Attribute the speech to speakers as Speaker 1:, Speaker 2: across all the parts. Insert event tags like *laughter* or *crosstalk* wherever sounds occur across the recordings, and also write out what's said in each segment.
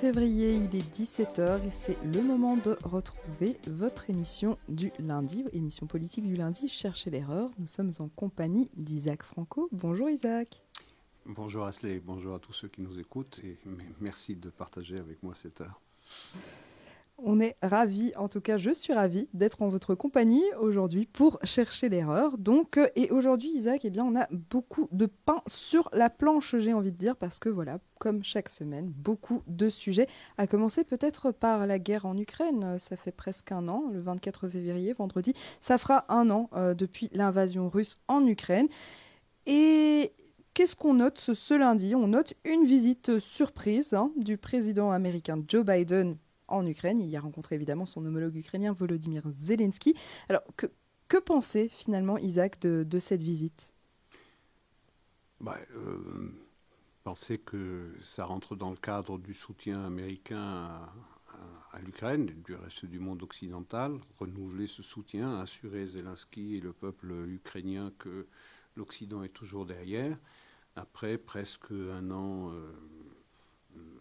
Speaker 1: février, il est 17h et c'est le moment de retrouver votre émission du lundi, émission politique du lundi, Cherchez l'erreur. Nous sommes en compagnie d'Isaac Franco. Bonjour Isaac.
Speaker 2: Bonjour Asley, bonjour à tous ceux qui nous écoutent et merci de partager avec moi cette heure.
Speaker 1: On est ravis, en tout cas je suis ravie d'être en votre compagnie aujourd'hui pour chercher l'erreur. Donc, euh, et aujourd'hui Isaac, eh bien, on a beaucoup de pain sur la planche, j'ai envie de dire, parce que voilà, comme chaque semaine, beaucoup de sujets. À commencer peut-être par la guerre en Ukraine, ça fait presque un an, le 24 février, vendredi, ça fera un an euh, depuis l'invasion russe en Ukraine. Et qu'est-ce qu'on note ce, lundi? On note une visite surprise hein, du président américain Joe Biden en Ukraine. Il y a rencontré évidemment son homologue ukrainien Volodymyr Zelensky. Alors, que, que penser finalement, Isaac, de, cette visite?
Speaker 2: Bah, euh, Penser que ça rentre dans le cadre du soutien américain à, à, l'Ukraine, du reste du monde occidental, renouveler ce soutien, assurer Zelensky et le peuple ukrainien que l'Occident est toujours derrière. Après presque un an. Euh,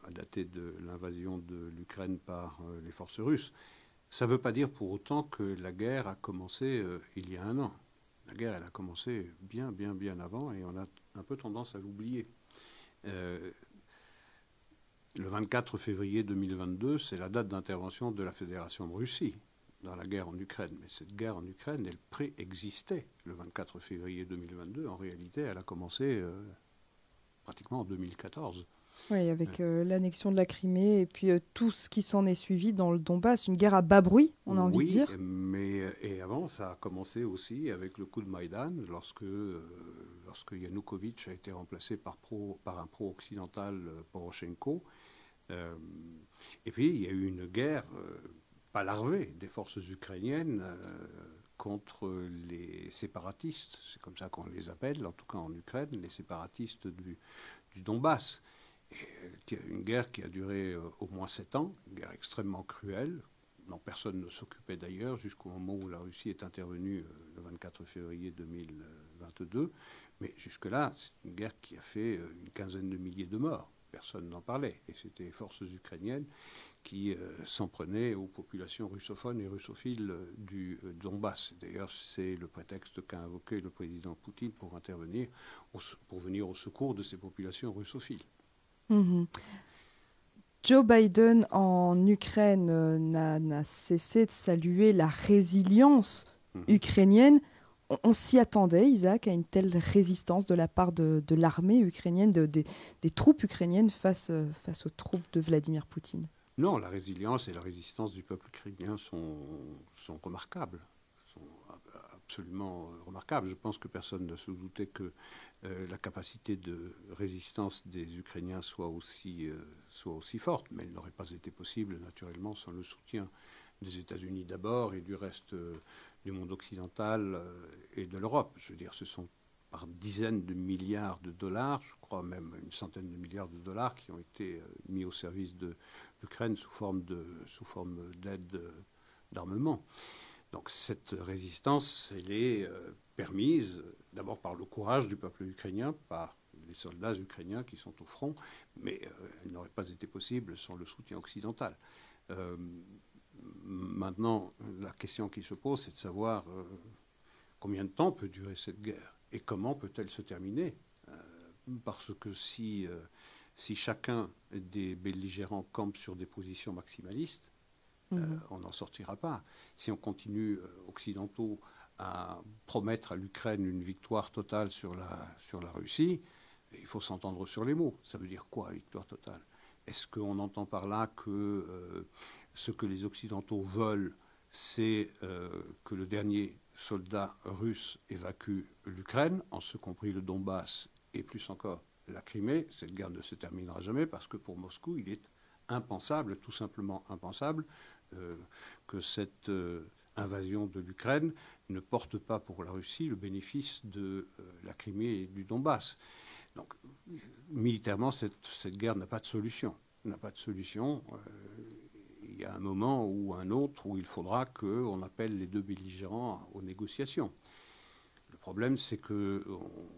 Speaker 2: à dater de l'invasion de l'Ukraine par euh, les forces russes. Ça ne veut pas dire pour autant que la guerre a commencé euh, il y a un an. La guerre, elle a commencé bien, bien, bien avant et on a un peu tendance à l'oublier. Euh, le 24 février 2022, c'est la date d'intervention de la Fédération de Russie dans la guerre en Ukraine. Mais cette guerre en Ukraine, elle préexistait le 24 février 2022. En réalité, elle a commencé pratiquement en 2014.
Speaker 1: Oui, avec euh, l'annexion de la Crimée et puis euh, tout ce qui s'en est suivi dans le Donbass, une guerre à bas bruit, on a envie de dire.
Speaker 2: mais euh, et avant, ça a commencé aussi avec le coup de Maïdan, lorsque, lorsque Yanukovych a été remplacé par, pro, par un pro-occidental Poroshenko. et puis, il y a eu une guerre pas larvée des forces ukrainiennes contre les séparatistes, c'est comme ça qu'on les appelle, en tout cas en Ukraine, les séparatistes du, du Donbass. Euh, une guerre qui a duré euh, au moins sept ans, une guerre extrêmement cruelle, dont personne ne s'occupait d'ailleurs jusqu'au moment où la Russie est intervenue euh, le 24 février 2022. Mais jusque-là, c'est une guerre qui a fait une quinzaine de milliers de morts. Personne n'en parlait. Et c'était les forces ukrainiennes qui s'en prenaient aux populations russophones et russophiles du Donbass. D'ailleurs, c'est le prétexte qu'a invoqué le président Poutine pour intervenir, pour venir au secours de ces populations russophiles. Mhm.
Speaker 1: Joe Biden en Ukraine euh, n'a cessé de saluer la résilience mhm. ukrainienne. On, s'y attendait, Isaac, à une telle résistance de la part de, l'armée ukrainienne, des troupes ukrainiennes face, euh, face aux troupes de Vladimir Poutine
Speaker 2: Non, la résilience et la résistance du peuple ukrainien sont, sont remarquables, sont absolument remarquables. Je pense que personne ne se doutait que euh, la capacité de résistance des Ukrainiens soit aussi, euh, soit aussi forte, mais elle n'aurait pas été possible naturellement sans le soutien des États-Unis d'abord et du reste euh, du monde occidental et de l'Europe. Je veux dire, ce sont par dizaines de milliards de dollars, je crois même une centaine de milliards de dollars qui ont été mis au service de l'Ukraine sous forme sous forme d'aide d'armement. Donc cette résistance, elle est permise d'abord par le courage du peuple ukrainien, par les soldats ukrainiens qui sont au front, mais euh, elle n'aurait pas été possible sans le soutien occidental. Euh, maintenant, la question qui se pose, c'est de savoir euh, combien de temps peut durer cette guerre et comment peut-elle se terminer. parce que si, si chacun des belligérants campe sur des positions maximalistes, mhm. on n'en sortira pas. Si on continue occidentaux à promettre à l'Ukraine une victoire totale sur la, sur la Russie, il faut s'entendre sur les mots. Ça veut dire quoi, victoire totale? Est-ce qu'on entend par là que euh, ce que les Occidentaux veulent, c'est euh, que le dernier soldat russe évacue l'Ukraine, en ce compris le Donbass et plus encore la Crimée? Cette guerre ne se terminera jamais parce que pour Moscou, il est impensable, tout simplement impensable, euh, que cette invasion de l'Ukraine ne porte pas pour la Russie le bénéfice de euh, la Crimée et du Donbass. Donc, militairement, cette, guerre n'a pas de solution. N'a pas de solution. Euh, il y a un moment ou un autre où il faudra qu'on appelle les deux belligérants aux négociations. Le problème, c'est que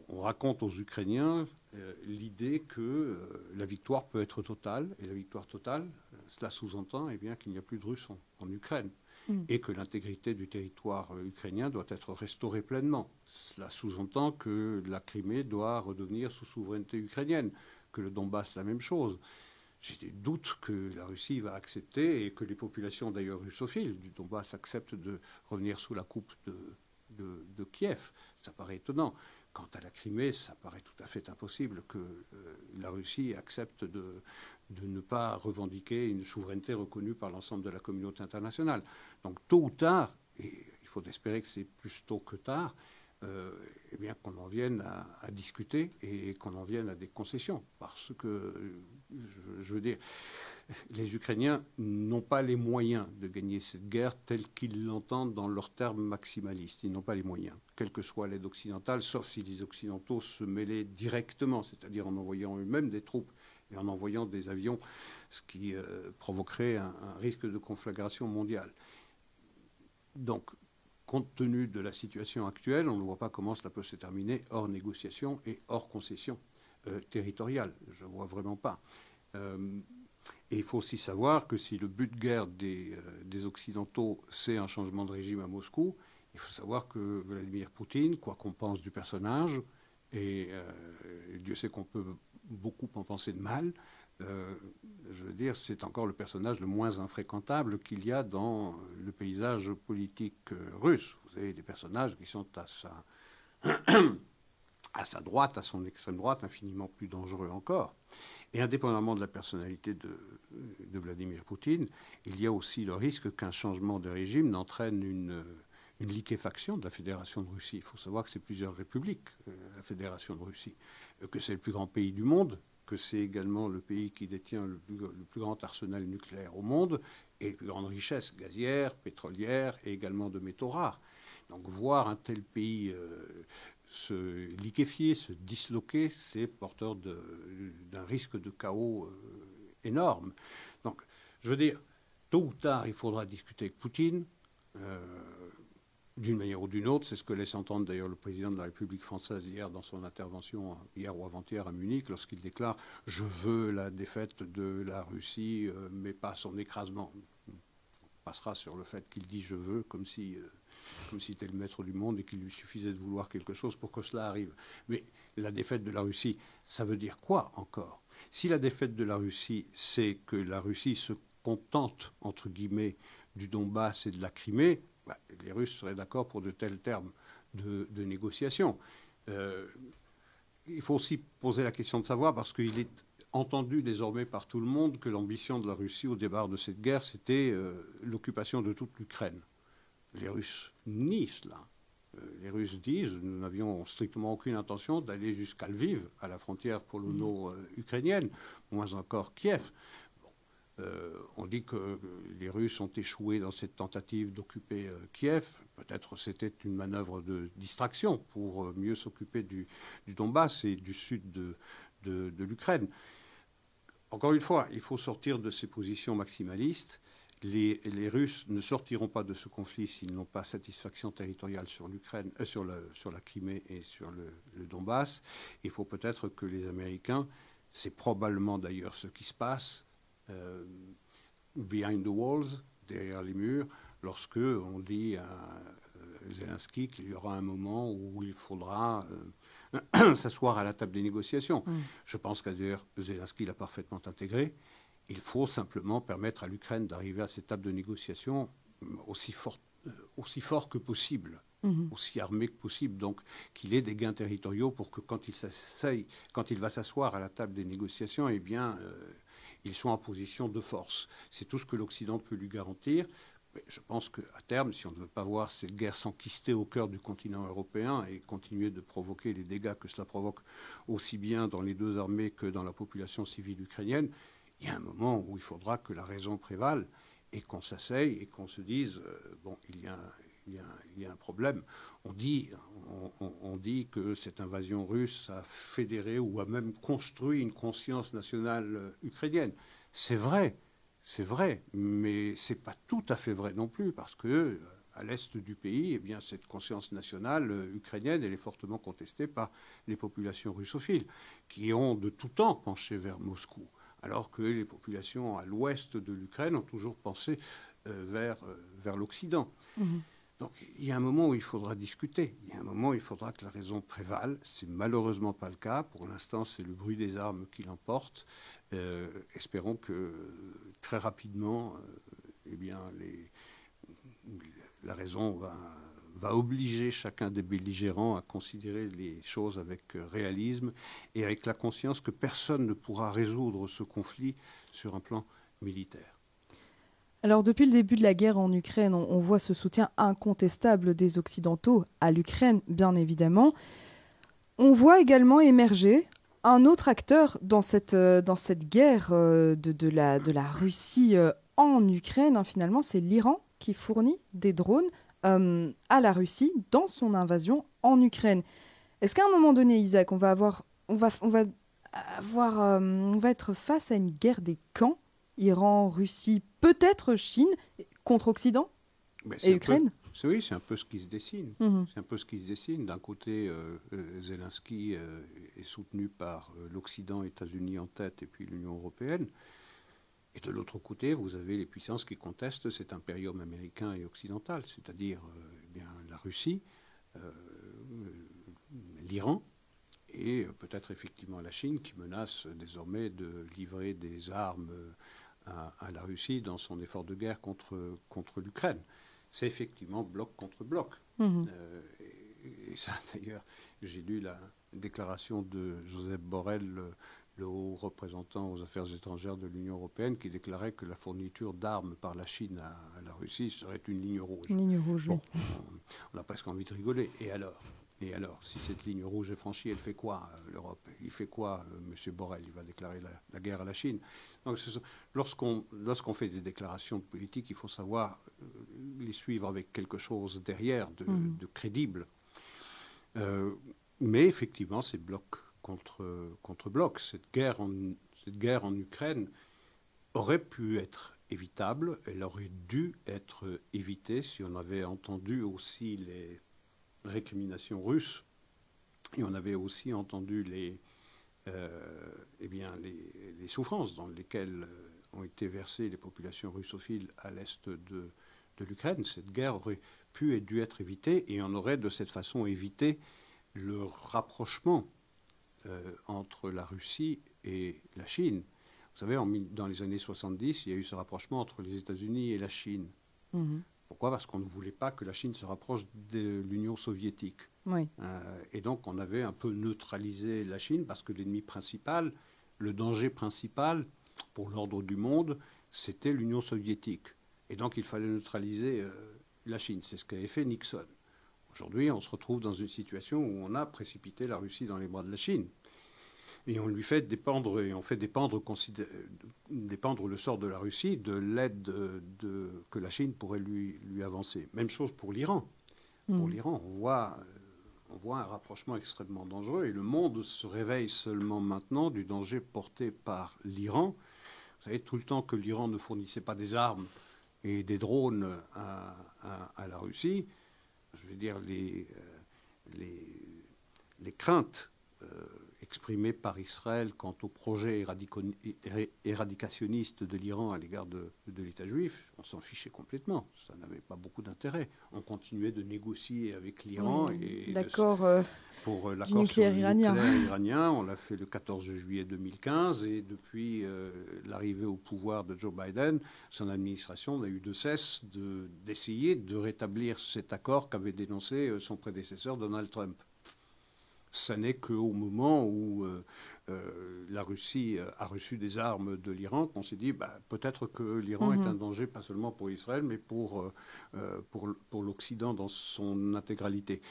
Speaker 2: on, raconte aux Ukrainiens euh, l'idée que euh, la victoire peut être totale, et la victoire totale, euh, cela sous-entend eh bien qu'il n'y a plus de Russes en, Ukraine, mm. et que l'intégrité du territoire ukrainien doit être restaurée pleinement. Cela sous-entend que la Crimée doit redevenir sous souveraineté ukrainienne, que le Donbass la même chose. J'ai des doutes que la Russie va accepter et que les populations d'ailleurs russophiles du Donbass acceptent de revenir sous la coupe de, de, Kiev. Ça paraît étonnant. Quant à la Crimée, ça paraît tout à fait impossible que euh, la Russie accepte de, ne pas revendiquer une souveraineté reconnue par l'ensemble de la communauté internationale. Donc tôt ou tard, et il faut espérer que c'est plus tôt que tard, euh, eh qu'on en vienne à, discuter et qu'on en vienne à des concessions. Parce que, je veux dire, les Ukrainiens n'ont pas les moyens de gagner cette guerre telle qu'ils l'entendent dans leurs termes maximalistes. Ils n'ont pas les moyens, quelle que soit l'aide occidentale, sauf si les Occidentaux se mêlaient directement, c'est-à-dire en envoyant eux-mêmes des troupes et en envoyant des avions, ce qui euh, provoquerait un, risque de conflagration mondiale. Donc, compte tenu de la situation actuelle, on ne voit pas comment cela peut se terminer hors négociation et hors concession euh, territoriale. Je ne vois vraiment pas. Euh, et il faut aussi savoir que si le but de guerre des, euh, Occidentaux, c'est un changement de régime à Moscou, il faut savoir que Vladimir Poutine, quoi qu'on pense du personnage, et euh, Dieu sait qu'on peut beaucoup en penser de mal, euh, je veux dire, c'est encore le personnage le moins infréquentable qu'il y a dans le paysage politique russe. Vous avez des personnages qui sont *clears throat* à sa droite, à son extrême droite, infiniment plus dangereux encore. Et indépendamment de la personnalité de, Vladimir Poutine, il y a aussi le risque qu'un changement de régime n'entraîne une, liquéfaction de la Fédération de Russie. Il faut savoir que c'est plusieurs républiques, euh, la Fédération de Russie, euh, que c'est le plus grand pays du monde, que c'est également le pays qui détient le plus, grand arsenal nucléaire au monde et les plus grandes richesses gazières, pétrolières et également de métaux rares. Donc voir un tel pays euh, se liquéfier, se disloquer, c'est porteur d'un risque de chaos euh, énorme. Donc, je veux dire, tôt ou tard, il faudra discuter avec Poutine, euh, d'une manière ou d'une autre. C'est ce que laisse entendre d'ailleurs le président de la République française hier dans son intervention, hier ou avant-hier à Munich, lorsqu'il déclare Je veux la défaite de la Russie, euh, mais pas son écrasement. Passera sur le fait qu'il dit Je veux, comme si s'il était le maître du monde et qu'il lui suffisait de vouloir quelque chose pour que cela arrive. Mais la défaite de la Russie, ça veut dire quoi encore? Si la défaite de la Russie, c'est que la Russie se contente, entre guillemets, du Donbass et de la Crimée, bah, les Russes seraient d'accord pour de tels termes de, négociation. Euh, il faut aussi poser la question de savoir, parce qu'il est entendu désormais par tout le monde que l'ambition de la Russie au départ de cette guerre, c'était euh, l'occupation de toute l'Ukraine. Les Russes nient cela. Euh, les Russes disent nous n'avions strictement aucune intention d'aller jusqu'à Lviv, à la frontière polono-ukrainienne, moins encore Kiev. Euh, on dit que les Russes ont échoué dans cette tentative d'occuper euh, Kiev. Peut-être c'était une manœuvre de distraction pour mieux s'occuper du, Donbass et du sud de, de l'Ukraine. Encore une fois, il faut sortir de ces positions maximalistes les, Russes ne sortiront pas de ce conflit s'ils n'ont pas satisfaction territoriale sur l'Ukraine, euh, sur, la Crimée et sur le, Donbass. Il faut peut-être que les Américains, c'est probablement d'ailleurs ce qui se passe euh, behind the walls, derrière les murs, lorsque on dit à euh, Zelensky qu'il y aura un moment où il faudra *clears throat* s'asseoir à la table des négociations. Mm. Je pense qu'ailleurs Zelensky l'a parfaitement intégré. Il faut simplement permettre à l'Ukraine d'arriver à cette table de négociation aussi fort, euh, aussi fort que possible, mhm. aussi armé que possible, donc qu'il ait des gains territoriaux pour que quand il, quand il va s'asseoir à la table des négociations, eh bien, euh, il soit en position de force. C'est tout ce que l'Occident peut lui garantir. Je pense qu'à terme, si on ne veut pas voir cette guerre s'enquister au cœur du continent européen et continuer de provoquer les dégâts que cela provoque aussi bien dans les deux armées que dans la population civile ukrainienne, il y a un moment où il faudra que la raison prévale et qu'on s'asseye et qu'on se dise, euh, bon, il y, a, il, y a, un problème. On dit, on, dit que cette invasion russe a fédéré ou a même construit une conscience nationale euh, ukrainienne. C'est vrai, c'est vrai, mais c'est pas tout à fait vrai non plus, parce que, euh, à l'est du pays, eh cette conscience nationale euh, ukrainienne, est fortement contestée par les populations russophiles, qui ont de tout temps penché vers Moscou, alors que les populations à l'ouest de l'Ukraine ont toujours pensé vers, euh, vers l'Occident. Mhm. Donc il y a un moment où il faudra discuter, il y a un moment où il faudra que la raison prévale. C'est malheureusement pas le cas. Pour l'instant, c'est le bruit des armes qui l'emporte. espérons que très rapidement, eh bien, la raison va, obliger chacun des belligérants à considérer les choses avec euh, réalisme et avec la conscience que personne ne pourra résoudre ce conflit sur un plan militaire.
Speaker 1: Alors depuis le début de la guerre en Ukraine, on, voit ce soutien incontestable des Occidentaux à l'Ukraine, bien évidemment. On voit également émerger un autre acteur dans cette, euh, guerre euh, de, la, de la Russie en Ukraine, hein, finalement, c'est l'Iran qui fournit des drones euh, à la Russie dans son invasion en Ukraine. Est-ce qu'à un moment donné, Isaac, on va avoir, euh, on va être face à une guerre des camps, Iran, Russie, peut-être Chine contre Occident et Ukraine
Speaker 2: Oui, c'est un peu ce qui se dessine. Mhm. C'est un peu ce qui se dessine. D'un côté, euh, Zelensky est soutenu par l'Occident, États-Unis en tête, et puis l'Union européenne. Et de l'autre côté, vous avez les puissances qui contestent cet impérium américain et occidental, c'est-à-dire euh, eh bien, la Russie, euh, l'Iran et euh, peut-être effectivement la Chine qui menace désormais de livrer des armes à, la Russie dans son effort de guerre contre, contre l'Ukraine. C'est effectivement bloc contre bloc. Mmh. et, ça, d'ailleurs, j'ai lu la déclaration de Joseph Borrell le haut représentant aux affaires étrangères de l'Union européenne, qui déclarait que la fourniture d'armes par la Chine à, la Russie serait une ligne rouge.
Speaker 1: Une ligne rouge.
Speaker 2: on, a presque envie de rigoler. Et alors? Et alors Si cette ligne rouge est franchie, elle fait quoi, euh, l'Europe? Il fait quoi, euh, M. Borrell? Il va déclarer la, guerre à la Chine. Donc, lorsqu'on lorsqu'on fait des déclarations politiques, il faut savoir euh, les suivre avec quelque chose derrière de, mmh. crédible. mais effectivement, ces blocs contre, contre bloc. Cette guerre, en, cette guerre en Ukraine aurait pu être évitable, elle aurait dû être évitée si on avait entendu aussi les récriminations russes et on avait aussi entendu les, euh, eh bien, les, souffrances dans lesquelles ont été versées les populations russophiles à l'est de, de l'Ukraine. Cette guerre aurait pu et dû être évitée et on aurait de cette façon évité le rapprochement euh, entre la Russie et la Chine. Vous savez, dans les années 70, il y a eu ce rapprochement entre les États-Unis et la Chine. Mhm. Pourquoi? Parce qu'on ne voulait pas que la Chine se rapproche de l'Union soviétique. Oui. Euh, et donc on avait un peu neutralisé la Chine parce que l'ennemi principal, le danger principal pour l'ordre du monde, c'était l'Union soviétique. Et donc il fallait neutraliser euh, la Chine. C'est ce qu'avait fait Nixon. Aujourd'hui, on se retrouve dans une situation où on a précipité la Russie dans les bras de la Chine. Et on lui fait dépendre, et on fait dépendre, dépendre le sort de la Russie de l'aide de, que la Chine pourrait lui, lui avancer. Même chose pour l'Iran. Pour mm. l'Iran, on voit, on voit un rapprochement extrêmement dangereux et le monde se réveille seulement maintenant du danger porté par l'Iran. Vous savez, tout le temps que l'Iran ne fournissait pas des armes et des drones à, à la Russie, je veux dire, les, euh, les, les craintes euh, exprimées par Israël quant au projet éradicationniste de l'Iran à l'égard de, de l'État juif, on s'en fichait complètement. Ça n'avait pas beaucoup d'intérêt. On continuait de négocier avec l'Iran.
Speaker 1: et l'accord euh, pour euh, l'accord nucléaire iranien.
Speaker 2: iranien. On l'a fait le 14 juillet 2015 et depuis l'arrivée au pouvoir de Joe Biden, son administration n'a eu de cesse d'essayer de rétablir cet accord qu'avait dénoncé son prédécesseur Donald Trump ça n'est qu'au moment où euh, euh, la Russie euh, a reçu des armes de l'Iran qu'on s'est dit bah, peut-être que l'Iran est mhm. un danger pas seulement pour Israël, mais pour, pour, pour l'Occident dans son intégralité.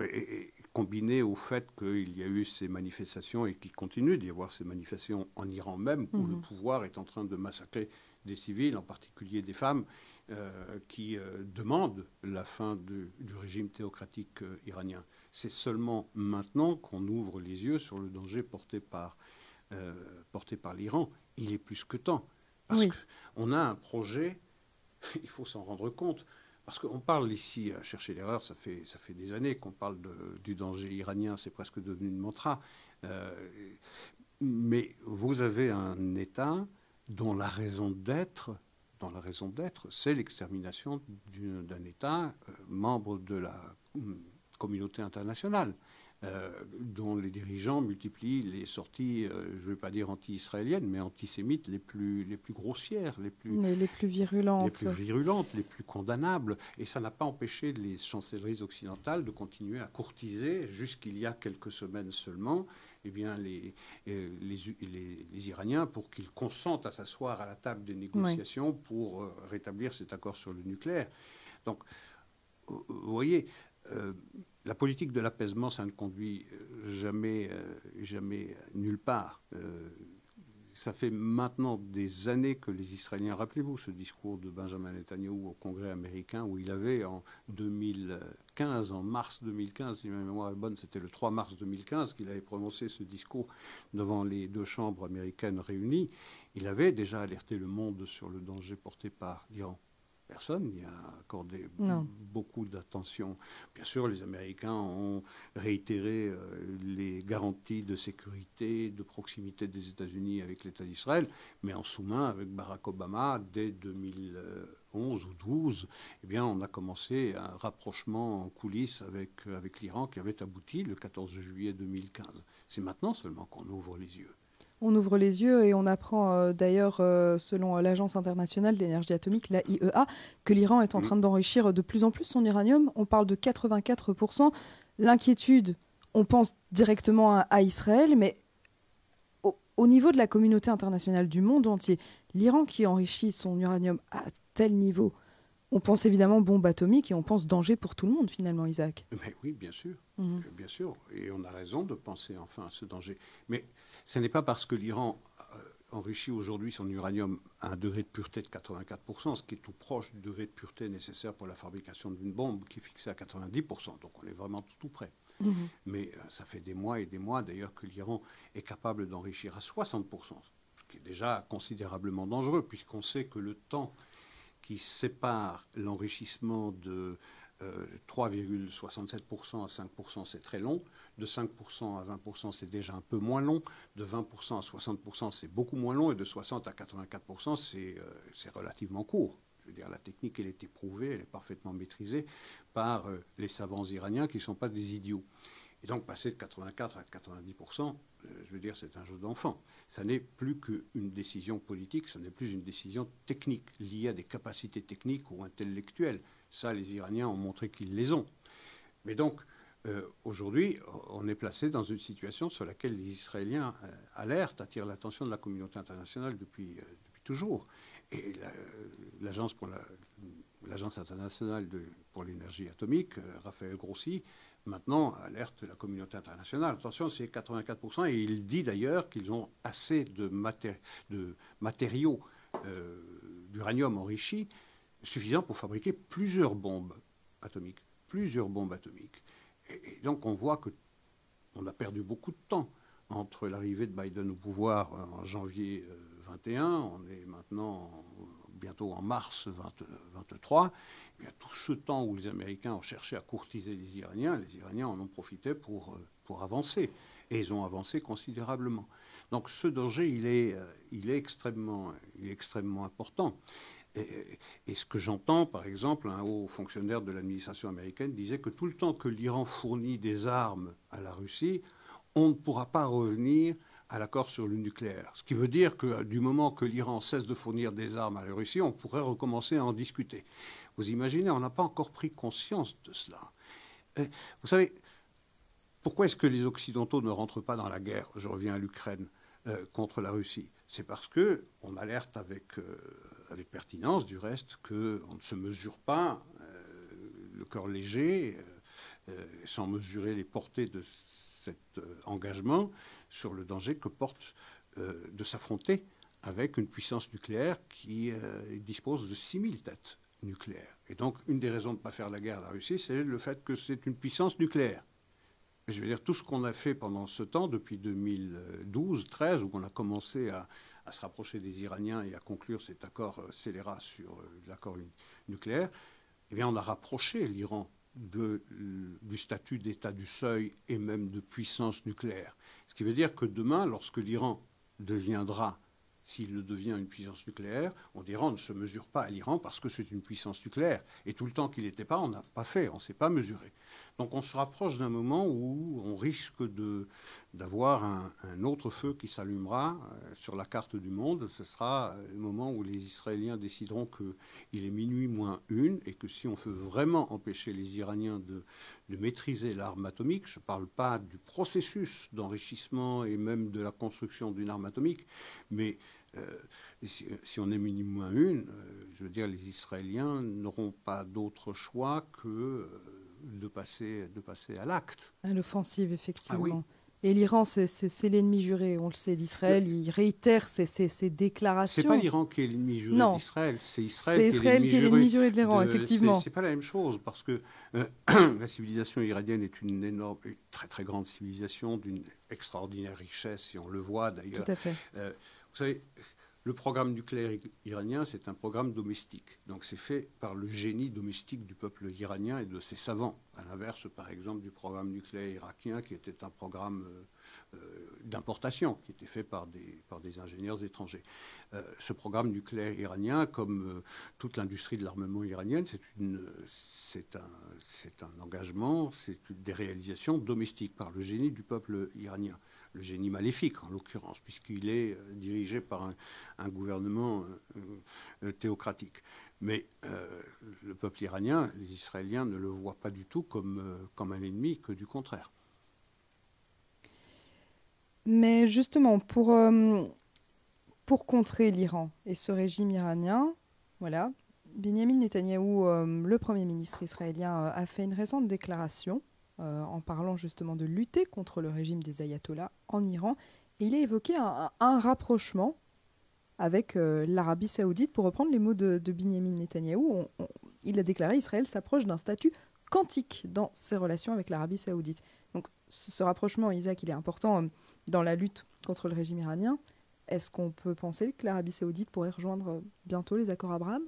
Speaker 2: Et, combiné au fait qu'il y a eu ces manifestations et qu'il continue d'y avoir ces manifestations en Iran même, où le mhm. pouvoir est en train de massacrer des civils, en particulier des femmes, qui demandent la fin du régime théocratique iranien. C'est seulement maintenant qu'on ouvre les yeux sur le danger porté par, euh, porté par l'Iran. Il est plus que temps. Parce qu'on a un projet, *laughs* il faut s'en rendre compte, parce qu'on parle ici, à chercher l'erreur, ça fait, ça fait des années qu'on parle du danger iranien, c'est presque devenu une mantra. Euh, mais vous avez un État dont la raison d'être, la raison d'être, c'est l'extermination d'un État euh, membre de la communauté internationale. Euh, dont les dirigeants multiplient les sorties, euh, je ne veux pas dire anti-israéliennes, mais antisémites les plus, les plus grossières, les plus,
Speaker 1: les, plus virulentes.
Speaker 2: Les plus virulentes, les plus condamnables. Et ça n'a pas empêché les chancelleries occidentales de continuer à courtiser, jusqu'il y a quelques semaines seulement, eh bien, les, euh, les, les, Iraniens pour qu'ils consentent à s'asseoir à la table des négociations pour rétablir cet accord sur le nucléaire. Donc, vous voyez, euh, la politique de l'apaisement, ça ne conduit euh, jamais, euh, jamais nulle part. ça fait maintenant des années que les Israéliens, rappelez-vous ce discours de Benjamin Netanyahu au Congrès américain où il avait en 2015, en mars 2015, si ma mémoire est bonne, c'était le 3 mars 2015 qu'il avait prononcé ce discours devant les deux chambres américaines réunies. Il avait déjà alerté le monde sur le danger porté par l'Iran personne n'y a accordé beaucoup d'attention. Bien sûr, les Américains ont réitéré euh, les garanties de sécurité, de proximité des États-Unis avec l'État d'Israël, mais en sous-main, avec Barack Obama, dès 2011 ou 12, eh bien, on a commencé un rapprochement en coulisses avec, avec l'Iran qui avait abouti le 14 juillet 2015. C'est maintenant seulement qu'on ouvre les yeux.
Speaker 1: On ouvre les yeux et on apprend euh, d'ailleurs, euh, selon euh, l'Agence internationale d'énergie atomique, la IEA, que l'Iran est en train d'enrichir de plus en plus son uranium. On parle de 84%. L'inquiétude, on pense directement à, Israël, mais au, niveau de la communauté internationale du monde entier, l'Iran qui enrichit son uranium à tel niveau, on pense évidemment bombe atomique et on pense danger pour tout le monde finalement, Isaac.
Speaker 2: Mais oui, bien sûr, mhm. bien sûr, et on a raison de penser enfin à ce danger. Mais ce n'est pas parce que l'Iran euh, enrichit aujourd'hui son uranium à un degré de pureté de 84%, ce qui est tout proche du degré de pureté nécessaire pour la fabrication d'une bombe qui est fixé à 90%. Donc on est vraiment tout, près. Mhm. Mais euh, ça fait des mois et des mois d'ailleurs que l'Iran est capable d'enrichir à 60%, ce qui est déjà considérablement dangereux puisqu'on sait que le temps qui sépare l'enrichissement de 3,67% euh, à 5%, c'est très long. De 5% à 20%, c'est déjà un peu moins long. De 20% à 60%, c'est beaucoup moins long. Et de 60 à 84%, euh, c'est relativement court. Je veux dire, la technique, elle est éprouvée, elle est parfaitement maîtrisée par euh, les savants iraniens qui ne sont pas des idiots. Et donc, passer de 84 à 90%, je veux dire, c'est un jeu d'enfant. Ça n'est plus qu'une décision politique, ça n'est plus une décision technique, liée à des capacités techniques ou intellectuelles. Ça, les Iraniens ont montré qu'ils les ont. Mais donc, euh, aujourd'hui, on est placé dans une situation sur laquelle les Israéliens euh, alertent, attirent l'attention de la communauté internationale depuis, euh, toujours. Et l'agence internationale pour l'énergie atomique, Raphaël Grossi, maintenant alerte la communauté internationale. Attention, c'est 84%, et il dit d'ailleurs qu'ils ont assez de, matériaux d'uranium enrichi suffisant pour fabriquer plusieurs bombes atomiques, plusieurs bombes atomiques. Et, donc on voit que on a perdu beaucoup de temps entre l'arrivée de Biden au pouvoir en janvier 21, euh, on est maintenant bientôt en mars 2023. Eh tout ce temps où les Américains ont cherché à courtiser les Iraniens, les Iraniens en ont profité pour, euh, pour avancer. Et ils ont avancé considérablement. Donc ce danger, il est, euh, il est, extrêmement, il est extrêmement important. Et, ce que j'entends, par exemple, un haut fonctionnaire de l'administration américaine disait que tout le temps que l'Iran fournit des armes à la Russie, on ne pourra pas revenir à l'accord sur le nucléaire. Ce qui veut dire que du moment que l'Iran cesse de fournir des armes à la Russie, on pourrait recommencer à en discuter. Vous imaginez, on n'a pas encore pris conscience de cela. vous savez, pourquoi est-ce que les Occidentaux ne rentrent pas dans la guerre Je reviens à l'Ukraine euh, contre la Russie? C'est parce que on alerte avec euh, avec pertinence du reste qu'on ne se mesure pas euh, le corps léger euh, euh, sans mesurer les portées de cet engagement sur le danger que porte de s'affronter avec une puissance nucléaire qui dispose de 6000 têtes nucléaires. Et donc, une des raisons de ne pas faire la guerre à la Russie, c'est le fait que c'est une puissance nucléaire. je veux dire, tout ce qu'on a fait pendant ce temps, depuis 2012-13, où on a commencé à, se rapprocher des Iraniens et à conclure cet accord euh, scélérat sur euh, l'accord nucléaire, eh bien, on a rapproché l'Iran du statut d'État du seuil et même de puissance nucléaire. Ce qui veut dire que demain, lorsque l'Iran deviendra s'il le devient une puissance nucléaire, on dira on ne se mesure pas à l'Iran parce que c'est une puissance nucléaire. Et tout le temps qu'il n'était pas, on n'a pas fait, on ne s'est pas mesuré. Donc on se rapproche d'un moment où on risque d'avoir un, autre feu qui s'allumera euh, sur la carte du monde. Ce sera le moment où les Israéliens décideront qu'il est minuit moins une et que si on veut vraiment empêcher les Iraniens de, de maîtriser l'arme atomique, je ne parle pas du processus d'enrichissement et même de la construction d'une arme atomique, mais euh, si, on est moins une, euh, je veux dire, les Israéliens n'auront pas d'autre choix que de passer, de passer à l'acte.
Speaker 1: L'offensive, effectivement. Ah Et l'Iran, c'est l'ennemi juré, on le sait, d'Israël. Il réitère ses, ses, déclarations.
Speaker 2: C'est pas l'Iran qui est l'ennemi juré d'Israël, c'est Israël,
Speaker 1: qui est l'ennemi juré de l'Iran, effectivement.
Speaker 2: C'est pas la même chose, parce que euh, *clears throat* la civilisation iranienne est une énorme, une très très grande civilisation d'une extraordinaire richesse, et on le voit d'ailleurs.
Speaker 1: Tout à fait.
Speaker 2: Euh, vous savez, le programme nucléaire iranien, c'est un programme domestique. Donc c'est fait par le génie domestique du peuple iranien et de ses savants. À l'inverse, par exemple, du programme nucléaire irakien, qui était un programme euh, euh, d'importation, qui était fait par des, ingénieurs étrangers. Euh, ce programme nucléaire iranien, comme toute l'industrie de l'armement iranienne, c'est un, un engagement, c'est des réalisations domestiques par le génie du peuple iranien le génie maléfique en l'occurrence, puisqu'il est euh, dirigé par un, gouvernement euh, euh, théocratique. Mais le peuple iranien, les Israéliens ne le voient pas du tout comme, comme un ennemi, que du contraire.
Speaker 1: Mais justement, pour, pour contrer l'Iran et ce régime iranien, voilà, Benjamin Netanyahou, le Premier ministre israélien, a fait une récente déclaration euh, en parlant justement de lutter contre le régime des ayatollahs en Iran. Et il a évoqué un, rapprochement avec euh, l'Arabie saoudite. Pour reprendre les mots de, de Netanyahou, il a déclaré Israël s'approche d'un statut quantique dans ses relations avec l'Arabie saoudite. Donc ce, rapprochement, Isaac, il est important euh, dans la lutte contre le régime iranien. Est-ce qu'on peut penser que l'Arabie saoudite pourrait rejoindre bientôt les accords Abraham?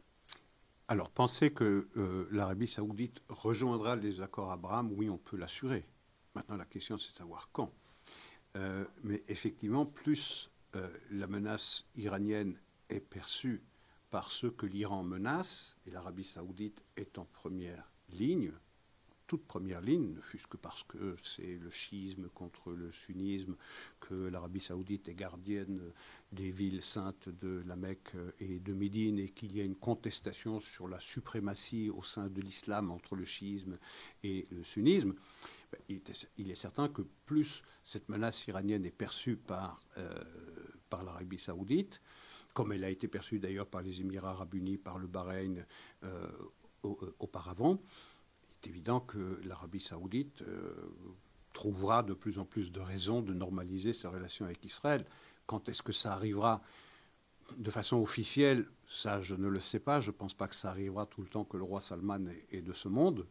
Speaker 2: Alors, penser que euh, l'Arabie saoudite rejoindra les accords Abraham, oui, on peut l'assurer. Maintenant, la question, c'est de savoir quand. Euh, mais effectivement, plus euh, la menace iranienne est perçue par ceux que l'Iran menace, et l'Arabie saoudite est en première ligne, toute première ligne, ne fût-ce que parce que c'est le chiisme contre le sunnisme, que l'Arabie saoudite est gardienne des villes saintes de la Mecque et de Médine, et qu'il y a une contestation sur la suprématie au sein de l'islam entre le chiisme et le sunnisme. Ben, il est, certain que plus cette menace iranienne est perçue par, euh, par l'Arabie saoudite, comme elle a été perçue d'ailleurs par les Émirats arabes unis, par le Bahreïn euh, auparavant, évident que l'Arabie saoudite euh, trouvera de plus en plus de raisons de normaliser ses relations avec Israël. Quand est-ce que ça arrivera? De façon officielle Ça, je ne le sais pas. Je ne pense pas que ça arrivera tout le temps que le roi Salman est, de ce monde.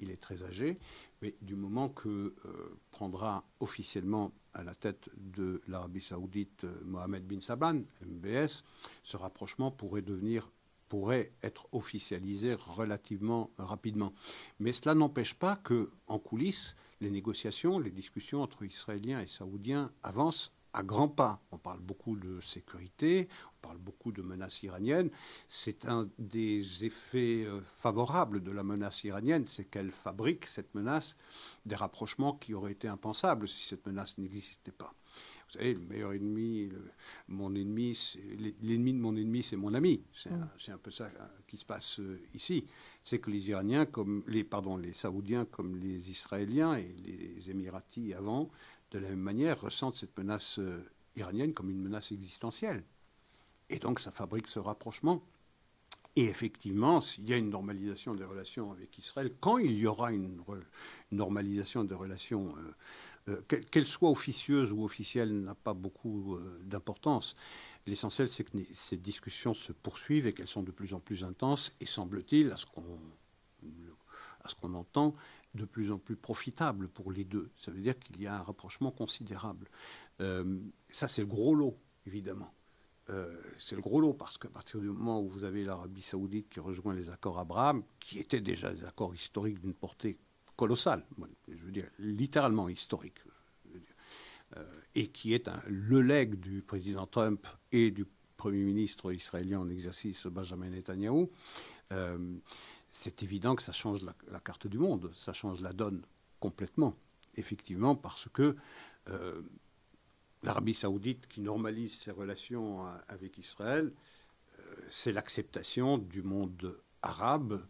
Speaker 2: Il est très âgé, mais du moment que euh, prendra officiellement à la tête de l'Arabie saoudite euh, Mohamed bin Saban, MBS, ce rapprochement pourrait devenir pourrait être officialisé relativement rapidement. Mais cela n'empêche pas que, en coulisses, les négociations, les discussions entre Israéliens et Saoudiens avancent à grands pas. On parle beaucoup de sécurité, on parle beaucoup de menaces iraniennes. C'est un des effets euh, favorables de la menace iranienne, c'est qu'elle fabrique cette menace des rapprochements qui auraient été impensables si cette menace n'existait pas. Vous savez, le meilleur ennemi, mon ennemi, l'ennemi de mon ennemi, c'est mon ami. C'est un, peu ça hein, qui se passe euh, ici. C'est que les Iraniens, comme les, pardon, les Saoudiens, comme les Israéliens et les Émiratis avant, de la même manière, ressentent cette menace euh, iranienne comme une menace existentielle. Et donc, ça fabrique ce rapprochement. Et effectivement, s'il y a une normalisation des relations avec Israël, quand il y aura une, normalisation des relations euh, euh, qu'elle soit officieuse ou officielle n'a pas beaucoup euh, d'importance. L'essentiel, c'est que ces discussions se poursuivent et qu'elles sont de plus en plus intenses et, semble-t-il, à ce qu'on entend, de plus en plus profitables pour les deux. Ça veut dire qu'il y a un rapprochement considérable. Euh, ça, c'est le gros lot, évidemment. c'est le gros lot, parce qu'à partir du moment où vous avez l'Arabie saoudite qui rejoint les accords Abraham, qui étaient déjà des accords historiques d'une portée colossale, je veux dire littéralement historique, et qui est le legs du président Trump et du Premier ministre israélien en exercice, Benjamin Netanyahu, c'est évident que ça change la, carte du monde, ça change la donne complètement, effectivement, parce que euh, l'Arabie saoudite qui normalise ses relations avec Israël, euh, c'est l'acceptation du monde arabe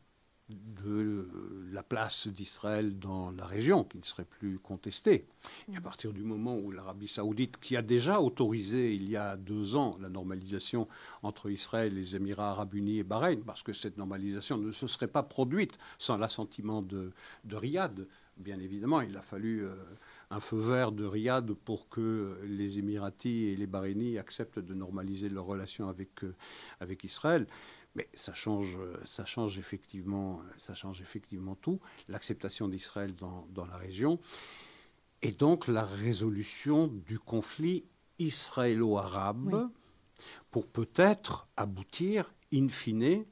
Speaker 2: de la place d'Israël dans la région, qui ne serait plus contestée. Et à partir du moment où l'Arabie saoudite, qui a déjà autorisé il y a deux ans la normalisation entre Israël, les Émirats arabes unis et Bahreïn, parce que cette normalisation ne se serait pas produite sans l'assentiment de, Riyad, bien évidemment, il a fallu euh, un feu vert de Riyad pour que les Émiratis et les Bahreïnis acceptent de normaliser leurs relations avec, euh, avec Israël. Mais ça change, ça change, effectivement, ça change effectivement tout, l'acceptation d'Israël dans, la région, et donc la résolution du conflit israélo-arabe pour peut-être aboutir, in fine,